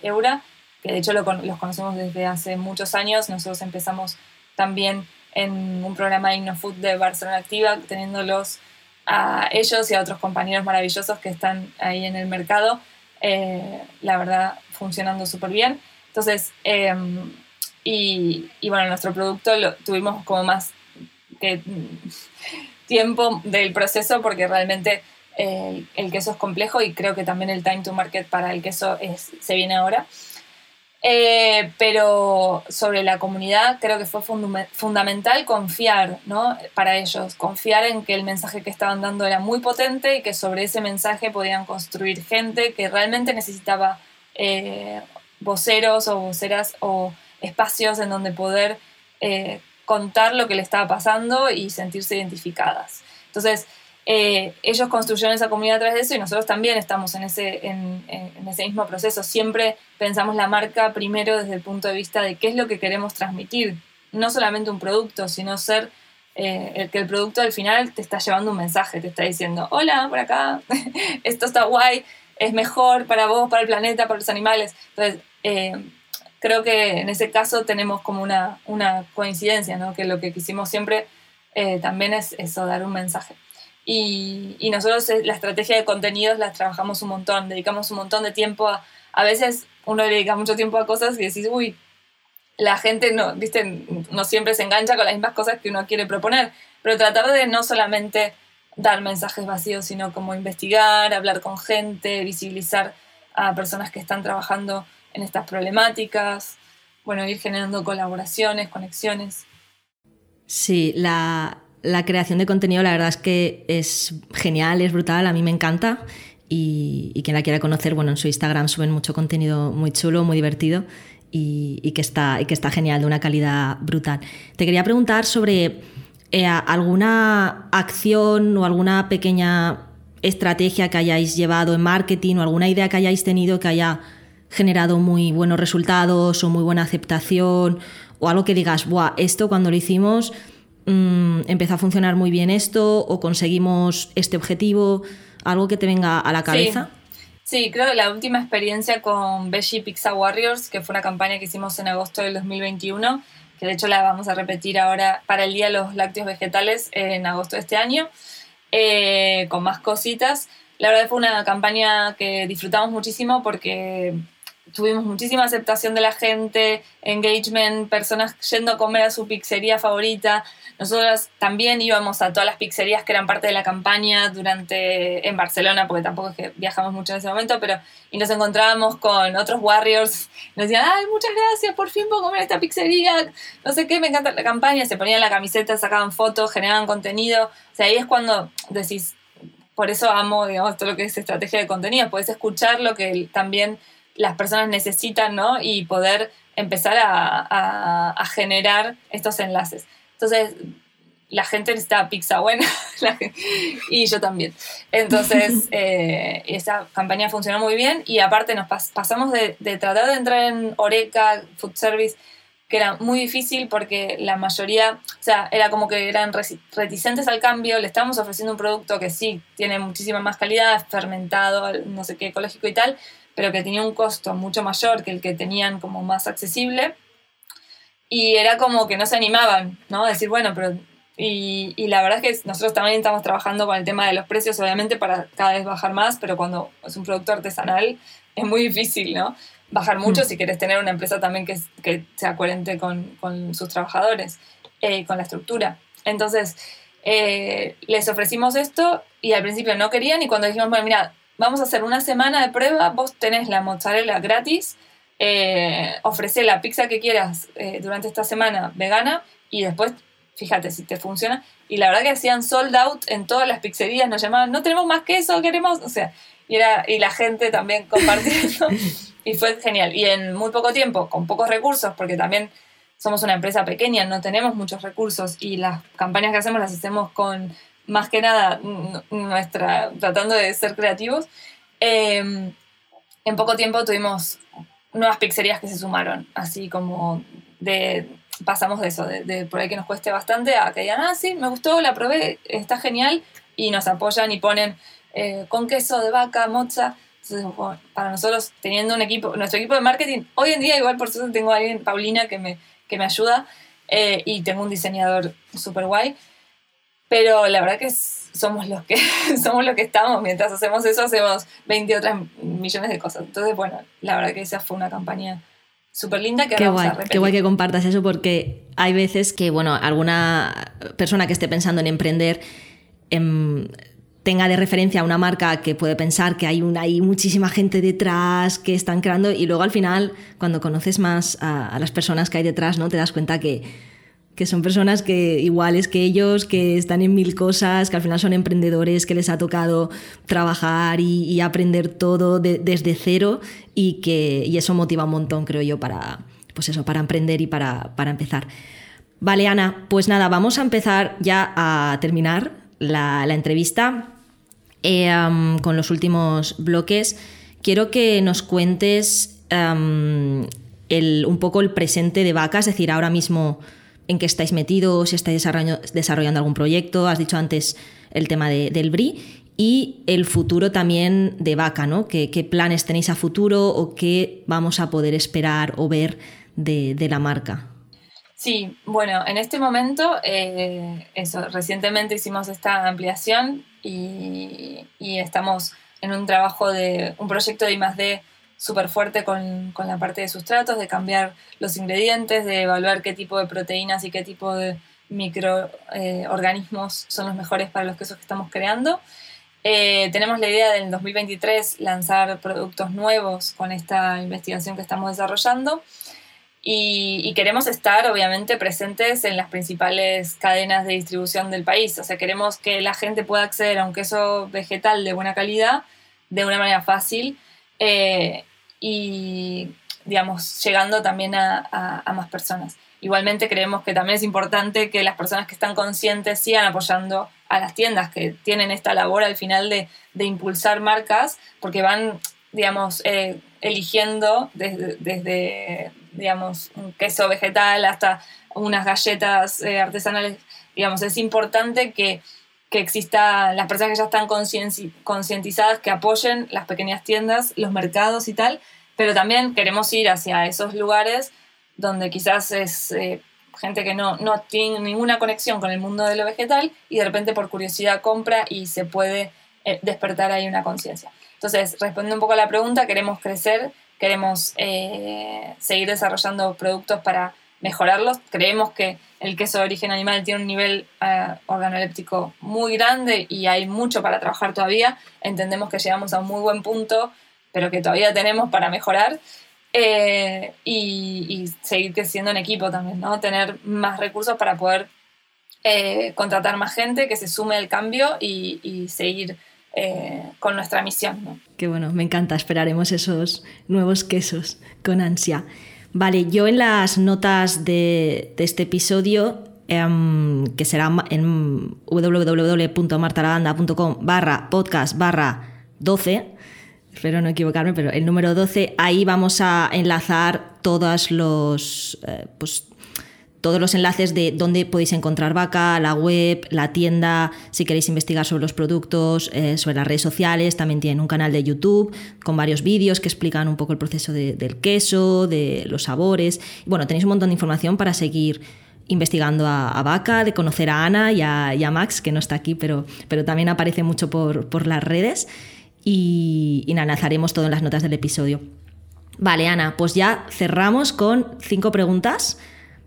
Eura que de hecho los conocemos desde hace muchos años. Nosotros empezamos también en un programa de InnoFood de Barcelona Activa, teniéndolos a ellos y a otros compañeros maravillosos que están ahí en el mercado, eh, la verdad funcionando súper bien. Entonces, em, y, bueno, nuestro producto lo tuvimos como más que tiempo del proceso porque realmente eh, el queso es complejo y creo que también el time to market para el queso es, se viene ahora. Eh, pero sobre la comunidad creo que fue fundamental confiar ¿no? para ellos, confiar en que el mensaje que estaban dando era muy potente y que sobre ese mensaje podían construir gente que realmente necesitaba eh, voceros o voceras o espacios en donde poder eh, contar lo que le estaba pasando y sentirse identificadas. Entonces, eh, ellos construyeron esa comunidad a través de eso y nosotros también estamos en ese, en, ese mismo proceso. Siempre pensamos la marca primero desde el punto de vista de qué es lo que queremos transmitir. No solamente un producto, sino ser eh, el que el producto al final te está llevando un mensaje, te está diciendo, hola, por acá, esto está guay, es mejor para vos, para el planeta, para los animales. Entonces, eh, creo que en ese caso tenemos como una, una coincidencia, ¿no? que lo que quisimos siempre también es eso, dar un mensaje. Y, nosotros eh, la estrategia de contenidos la trabajamos un montón, dedicamos un montón de tiempo a, a veces uno dedica mucho tiempo a cosas y decís, uy, la gente no, ¿viste? no siempre se engancha con las mismas cosas que uno quiere proponer, pero tratar de no solamente dar mensajes vacíos, sino como investigar, hablar con gente, visibilizar a personas que están trabajando en estas problemáticas, bueno, ir generando colaboraciones, conexiones. Sí, la, la creación de contenido la verdad es que es genial, es brutal, a mí me encanta y, quien la quiera conocer, bueno, en su Instagram suben mucho contenido muy chulo, muy divertido y, que, está, y que está genial, de una calidad brutal. Te quería preguntar sobre eh, alguna acción o alguna pequeña estrategia que hayáis llevado en marketing o alguna idea que hayáis tenido que haya generado muy buenos resultados o muy buena aceptación o algo que digas, Buah, esto cuando lo hicimos Mm, empezó a funcionar muy bien esto o conseguimos este objetivo? ¿Algo que te venga a la cabeza? Sí. creo que la última experiencia con Veggie Pizza Warriors, que fue una campaña que hicimos en agosto del 2021, que de hecho la vamos a repetir ahora para el Día de los Lácteos Vegetales en agosto de este año, eh, con más cositas. La verdad fue una campaña que disfrutamos muchísimo porque tuvimos muchísima aceptación de la gente, engagement, personas yendo a comer a su pizzería favorita. Nosotros también íbamos a todas las pizzerías que eran parte de la campaña durante en Barcelona, porque tampoco es que viajamos mucho en ese momento, pero y nos encontrábamos con otros warriors. Nos decían, ay, muchas gracias, por fin puedo comer esta pizzería, no sé qué, me encanta la campaña. Se ponían la camiseta, sacaban fotos, generaban contenido. O sea, ahí es cuando decís, por eso amo, digamos, todo lo que es estrategia de contenido, puedes escuchar lo que también las personas necesitan, ¿no? Y poder empezar a, a generar estos enlaces. Entonces, la gente necesita pizza buena y yo también. Entonces, eh, esa campaña funcionó muy bien y aparte nos pasamos de, tratar de entrar en Oreca, Food Service, que era muy difícil porque la mayoría, o sea, era como que eran reticentes al cambio, le estábamos ofreciendo un producto que sí tiene muchísima más calidad, fermentado, no sé qué, ecológico y tal, pero que tenía un costo mucho mayor que el que tenían como más accesible y era como que no se animaban, ¿no? Decir, bueno, pero... Y, y, la verdad es que nosotros también estamos trabajando con el tema de los precios, obviamente, para cada vez bajar más, pero cuando es un producto artesanal es muy difícil, ¿no? Bajar mucho mm. si quieres tener una empresa también que, que sea coherente con, con sus trabajadores, eh, con la estructura. Entonces, eh, les ofrecimos esto y al principio no querían y cuando dijimos, bueno, mira, vamos a hacer una semana de prueba, vos tenés la mozzarella gratis eh, ofrece la pizza que quieras eh, durante esta semana vegana y después fíjate si te funciona. Y la verdad que hacían sold out en todas las pizzerías, nos llamaban, no tenemos más queso, queremos, o sea, y, era, y la gente también compartiendo. y fue genial. Y en muy poco tiempo, con pocos recursos, porque también somos una empresa pequeña, no tenemos muchos recursos y las campañas que hacemos las hacemos con más que nada nuestra, tratando de ser creativos. Eh, en poco tiempo tuvimos nuevas pizzerías que se sumaron, así como de pasamos de eso, de, por ahí que nos cueste bastante, a que digan, ah, sí, me gustó, la probé, está genial, y nos apoyan y ponen eh, con queso de vaca. Entonces, para nosotros, teniendo un equipo, nuestro equipo de marketing, hoy en día igual por suerte tengo a alguien, Paulina, que me, que me ayuda, eh, y tengo un diseñador súper guay, pero la verdad que somos los que somos los que estamos. Mientras hacemos eso hacemos 20 otras millones de cosas. Entonces bueno la verdad que esa fue una campaña súper linda que qué guay, Qué guay que compartas eso porque hay veces que bueno alguna persona que esté pensando en emprender em, tenga de referencia a una marca que puede pensar que hay, una, hay muchísima gente detrás que están creando y luego al final cuando conoces más a, a las personas que hay detrás no te das cuenta que que son personas que iguales que ellos, que están en mil cosas, que al final son emprendedores, que les ha tocado trabajar y, aprender todo desde cero y que y eso motiva un montón, creo yo, para, pues eso, para emprender y para, para empezar. Vale, Ana, pues nada, vamos a empezar ya a terminar la, entrevista eh, con los últimos bloques. Quiero que nos cuentes un poco el presente de Vaca, es decir, ahora mismo en qué estáis metidos, si estáis desarrollando, algún proyecto, has dicho antes el tema del BRI, y el futuro también de Vaca, ¿no? ¿Qué, planes tenéis a futuro o qué vamos a poder esperar o ver de, la marca? Sí, bueno, en este momento, eh, eso, recientemente hicimos esta ampliación y, y, estamos en un trabajo de un proyecto de I+D súper fuerte con, con, la parte de sustratos, de cambiar los ingredientes, de evaluar qué tipo de proteínas y qué tipo de microorganismos son los mejores para los quesos que estamos creando. Eh, tenemos la idea del 2023 lanzar productos nuevos con esta investigación que estamos desarrollando y, y, queremos estar obviamente presentes en las principales cadenas de distribución del país. O sea, queremos que la gente pueda acceder a un queso vegetal de buena calidad de una manera fácil eh, y, digamos, llegando también a, más personas. Igualmente creemos que también es importante que las personas que están conscientes sigan apoyando a las tiendas que tienen esta labor al final de, impulsar marcas, porque van, digamos, eh, eligiendo desde, digamos, un queso vegetal hasta unas galletas eh, artesanales. Digamos, es importante que que exista las personas que ya están concientizadas que apoyen las pequeñas tiendas, los mercados y tal, pero también queremos ir hacia esos lugares donde quizás es eh, gente que no, no tiene ninguna conexión con el mundo de lo vegetal y de repente por curiosidad compra y se puede eh, despertar ahí una conciencia. Entonces, respondiendo un poco a la pregunta, queremos crecer, queremos eh, seguir desarrollando productos para mejorarlos. Creemos que el queso de origen animal tiene un nivel uh, organoléptico muy grande y hay mucho para trabajar todavía. Entendemos que llegamos a un muy buen punto, pero que todavía tenemos para mejorar. Eh, y, seguir creciendo en equipo también, ¿no? Tener más recursos para poder eh, contratar más gente que se sume al cambio y, seguir con nuestra misión. ¿no? Qué bueno, me encanta. Esperaremos esos nuevos quesos con ansia. Vale, yo en las notas de, este episodio, em, que será en www.martalavanda.com barra podcast barra 12, espero no equivocarme, pero el número 12, ahí vamos a enlazar todos los, eh, pues, todos los enlaces de dónde podéis encontrar Vaca, la web, la tienda, si queréis investigar sobre los productos, eh, sobre las redes sociales, también tienen un canal de YouTube con varios vídeos que explican un poco el proceso del queso, de los sabores. Bueno, tenéis un montón de información para seguir investigando a, Vaca, de conocer a Ana y a, Max, que no está aquí, pero, pero también aparece mucho por, las redes. Y, y todo en las notas del episodio. Vale, Ana, pues ya cerramos con cinco preguntas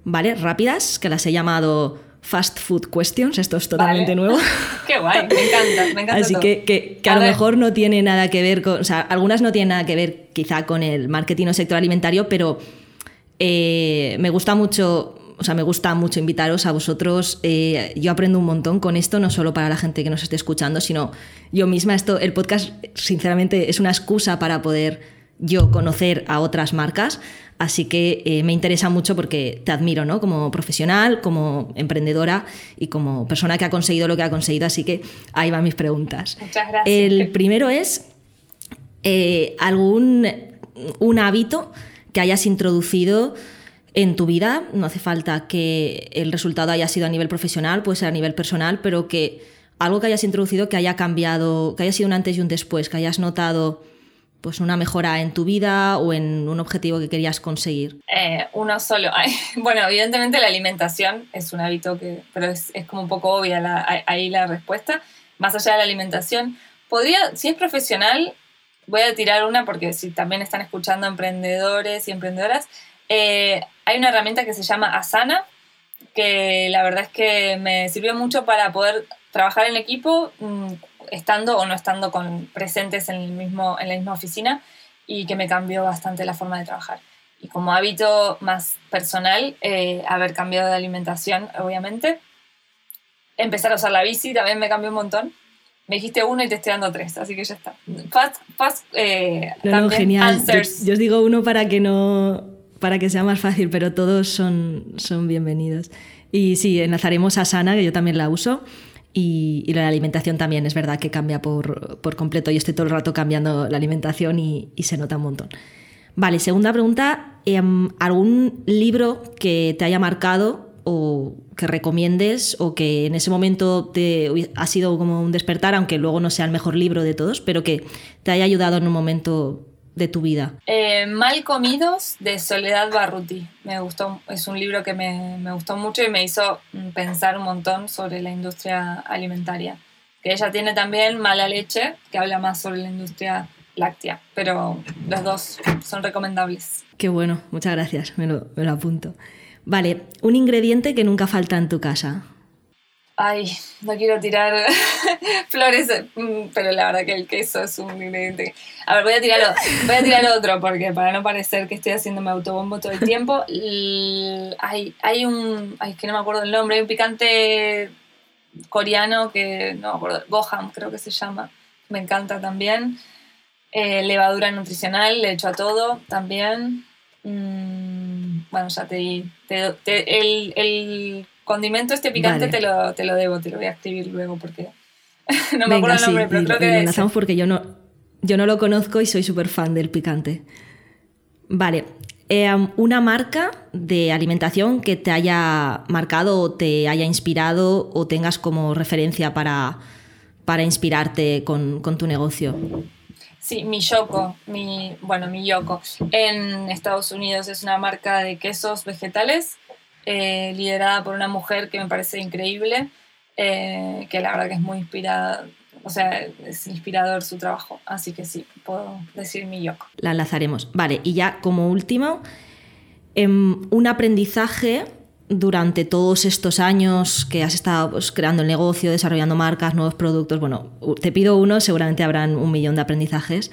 ¿vale? Rápidas, que las he llamado Fast Food Questions, esto es totalmente nuevo. Qué guay, me encanta, me encanta. Así que, que, a, lo mejor no tiene nada que ver con, o sea, algunas no tienen nada que ver quizá con el marketing o sector alimentario, pero eh, me gusta mucho, o sea, me gusta mucho invitaros a vosotros. Eh, yo aprendo un montón con esto, no solo para la gente que nos esté escuchando, sino yo misma. Esto, el podcast, sinceramente, es una excusa para poder yo conocer a otras marcas. Así que eh, me interesa mucho porque te admiro, ¿no? Como profesional, como emprendedora y como persona que ha conseguido lo que ha conseguido. Así que ahí van mis preguntas. Muchas gracias. El primero es eh, algún un hábito que hayas introducido en tu vida. No hace falta que el resultado haya sido a nivel profesional, puede ser a nivel personal, pero que algo que hayas introducido que haya cambiado, que haya sido un antes y un después, que hayas notado pues una mejora en tu vida o en un objetivo que querías conseguir? Eh, uno solo. bueno, evidentemente la alimentación es un hábito que, pero es, como un poco obvia ahí la respuesta. Más allá de la alimentación, podría, si es profesional, voy a tirar una porque si también están escuchando emprendedores y emprendedoras, eh, hay una herramienta que se llama Asana, que la verdad es que me sirvió mucho para poder trabajar en equipo, mm, estando o no estando con, presentes en, el mismo, en la misma oficina y que me cambió bastante la forma de trabajar. Y como hábito más personal, eh, haber cambiado de alimentación, obviamente. Empezar a usar la bici también me cambió un montón. Me dijiste uno y te estoy dando tres, así que ya está. Fast, fast eh, genial. Yo, os digo uno para que no para que sea más fácil, pero todos son, son bienvenidos. Y sí, enlazaremos a Sana, que yo también la uso. Y, la alimentación también es verdad que cambia por, por, completo. Yo estoy todo el rato cambiando la alimentación y, se nota un montón. Vale, segunda pregunta. Em, ¿Algún libro que te haya marcado o que recomiendes o que en ese momento te ha sido como un despertar, aunque luego no sea el mejor libro de todos, pero que te haya ayudado en un momento de tu vida? Eh, Mal comidos de Soledad Barruti. Me gustó, es un libro que me, me, gustó mucho y me hizo pensar un montón sobre la industria alimentaria. Que ella tiene también Mala leche, que habla más sobre la industria láctea, pero los dos son recomendables. Qué bueno, muchas gracias, me lo, me lo apunto. Vale, un ingrediente que nunca falta en tu casa. Ay, no quiero tirar flores, mm, pero la verdad que el queso es un ingrediente. A ver, voy a tirarlo, voy a tirar otro porque para no parecer que estoy haciéndome autobombo todo el tiempo. Hay, hay un, ay, que no me acuerdo el nombre, hay un picante coreano que no me acuerdo, Goham creo que se llama, me encanta también. Eh, levadura nutricional, le echo a todo también. Mm, bueno, ya te di. el, el, condimento este picante te, lo, te lo debo, te lo voy a escribir luego porque no me acuerdo el nombre, pero creo que. Lo porque yo no, yo no lo conozco y soy súper fan del picante. Vale. Em, una marca de alimentación que te haya marcado o te haya inspirado o tengas como referencia para, para inspirarte con, con tu negocio. Sí, Miyoko, mi, bueno, Miyoko, en Estados Unidos es una marca de quesos vegetales eh, liderada por una mujer que me parece increíble, eh, que la verdad que es muy inspirada, o sea, es inspirador su trabajo, así que sí, puedo decir Miyoko. La enlazaremos. Vale, y ya como último, em, un aprendizaje durante todos estos años que has estado pues, creando el negocio, desarrollando marcas, nuevos productos, bueno, te pido uno, seguramente habrán un millón de aprendizajes,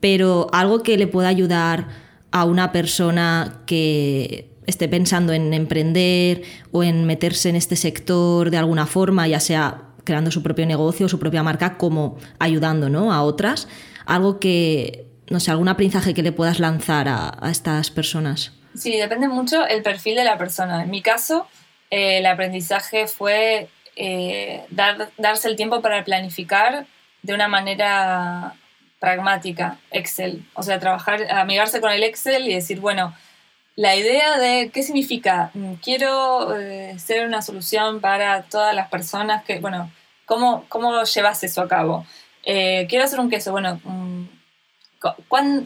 pero algo que le pueda ayudar a una persona que esté pensando en emprender o en meterse en este sector de alguna forma, ya sea creando su propio negocio, su propia marca, como ayudando ¿no? a otras, algo que, no sé, algún aprendizaje que le puedas lanzar a estas personas. Sí, depende mucho el perfil de la persona. En mi caso, eh, el aprendizaje fue eh, dar, darse el tiempo para planificar de una manera pragmática, Excel. O sea, trabajar, amigarse con el Excel y decir, bueno, la idea de qué significa, mm, quiero eh, ser una solución para todas las personas que, bueno, ¿cómo, cómo llevas eso a cabo? quiero hacer un queso, bueno, mm,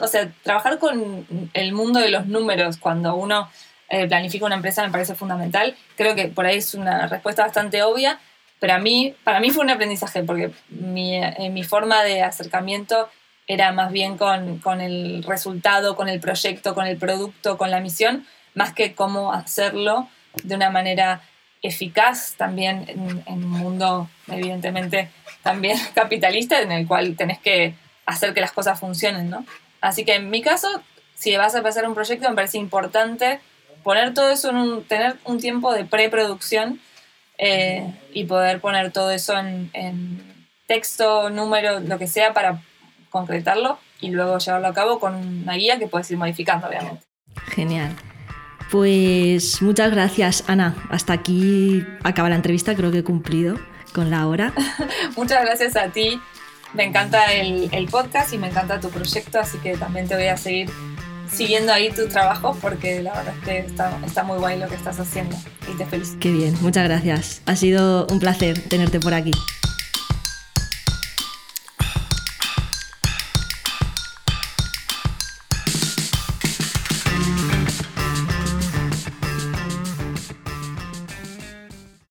o sea, trabajar con el mundo de los números cuando uno eh, planifica una empresa me parece fundamental. Creo que por ahí es una respuesta bastante obvia, pero a mí, para mí fue un aprendizaje porque mi, eh, mi forma de acercamiento era más bien con, con, el resultado, con el proyecto, con el producto, con la misión, más que cómo hacerlo de una manera eficaz también en, en un mundo evidentemente también capitalista en el cual tenés que hacer que las cosas funcionen, ¿no? Así que en mi caso, si vas a empezar un proyecto, me parece importante poner todo eso en un, tener un tiempo de preproducción eh, y poder poner todo eso en, texto, número, lo que sea para concretarlo y luego llevarlo a cabo con una guía que puedes ir modificando, obviamente. Genial. Pues muchas gracias, Ana. Hasta aquí acaba la entrevista, creo que he cumplido con la hora. muchas gracias a ti me encanta el, el, podcast y me encanta tu proyecto, así que también te voy a seguir siguiendo ahí tu trabajo porque la verdad es que está, está muy guay lo que estás haciendo y te felicito. Qué bien, muchas gracias. Ha sido un placer tenerte por aquí.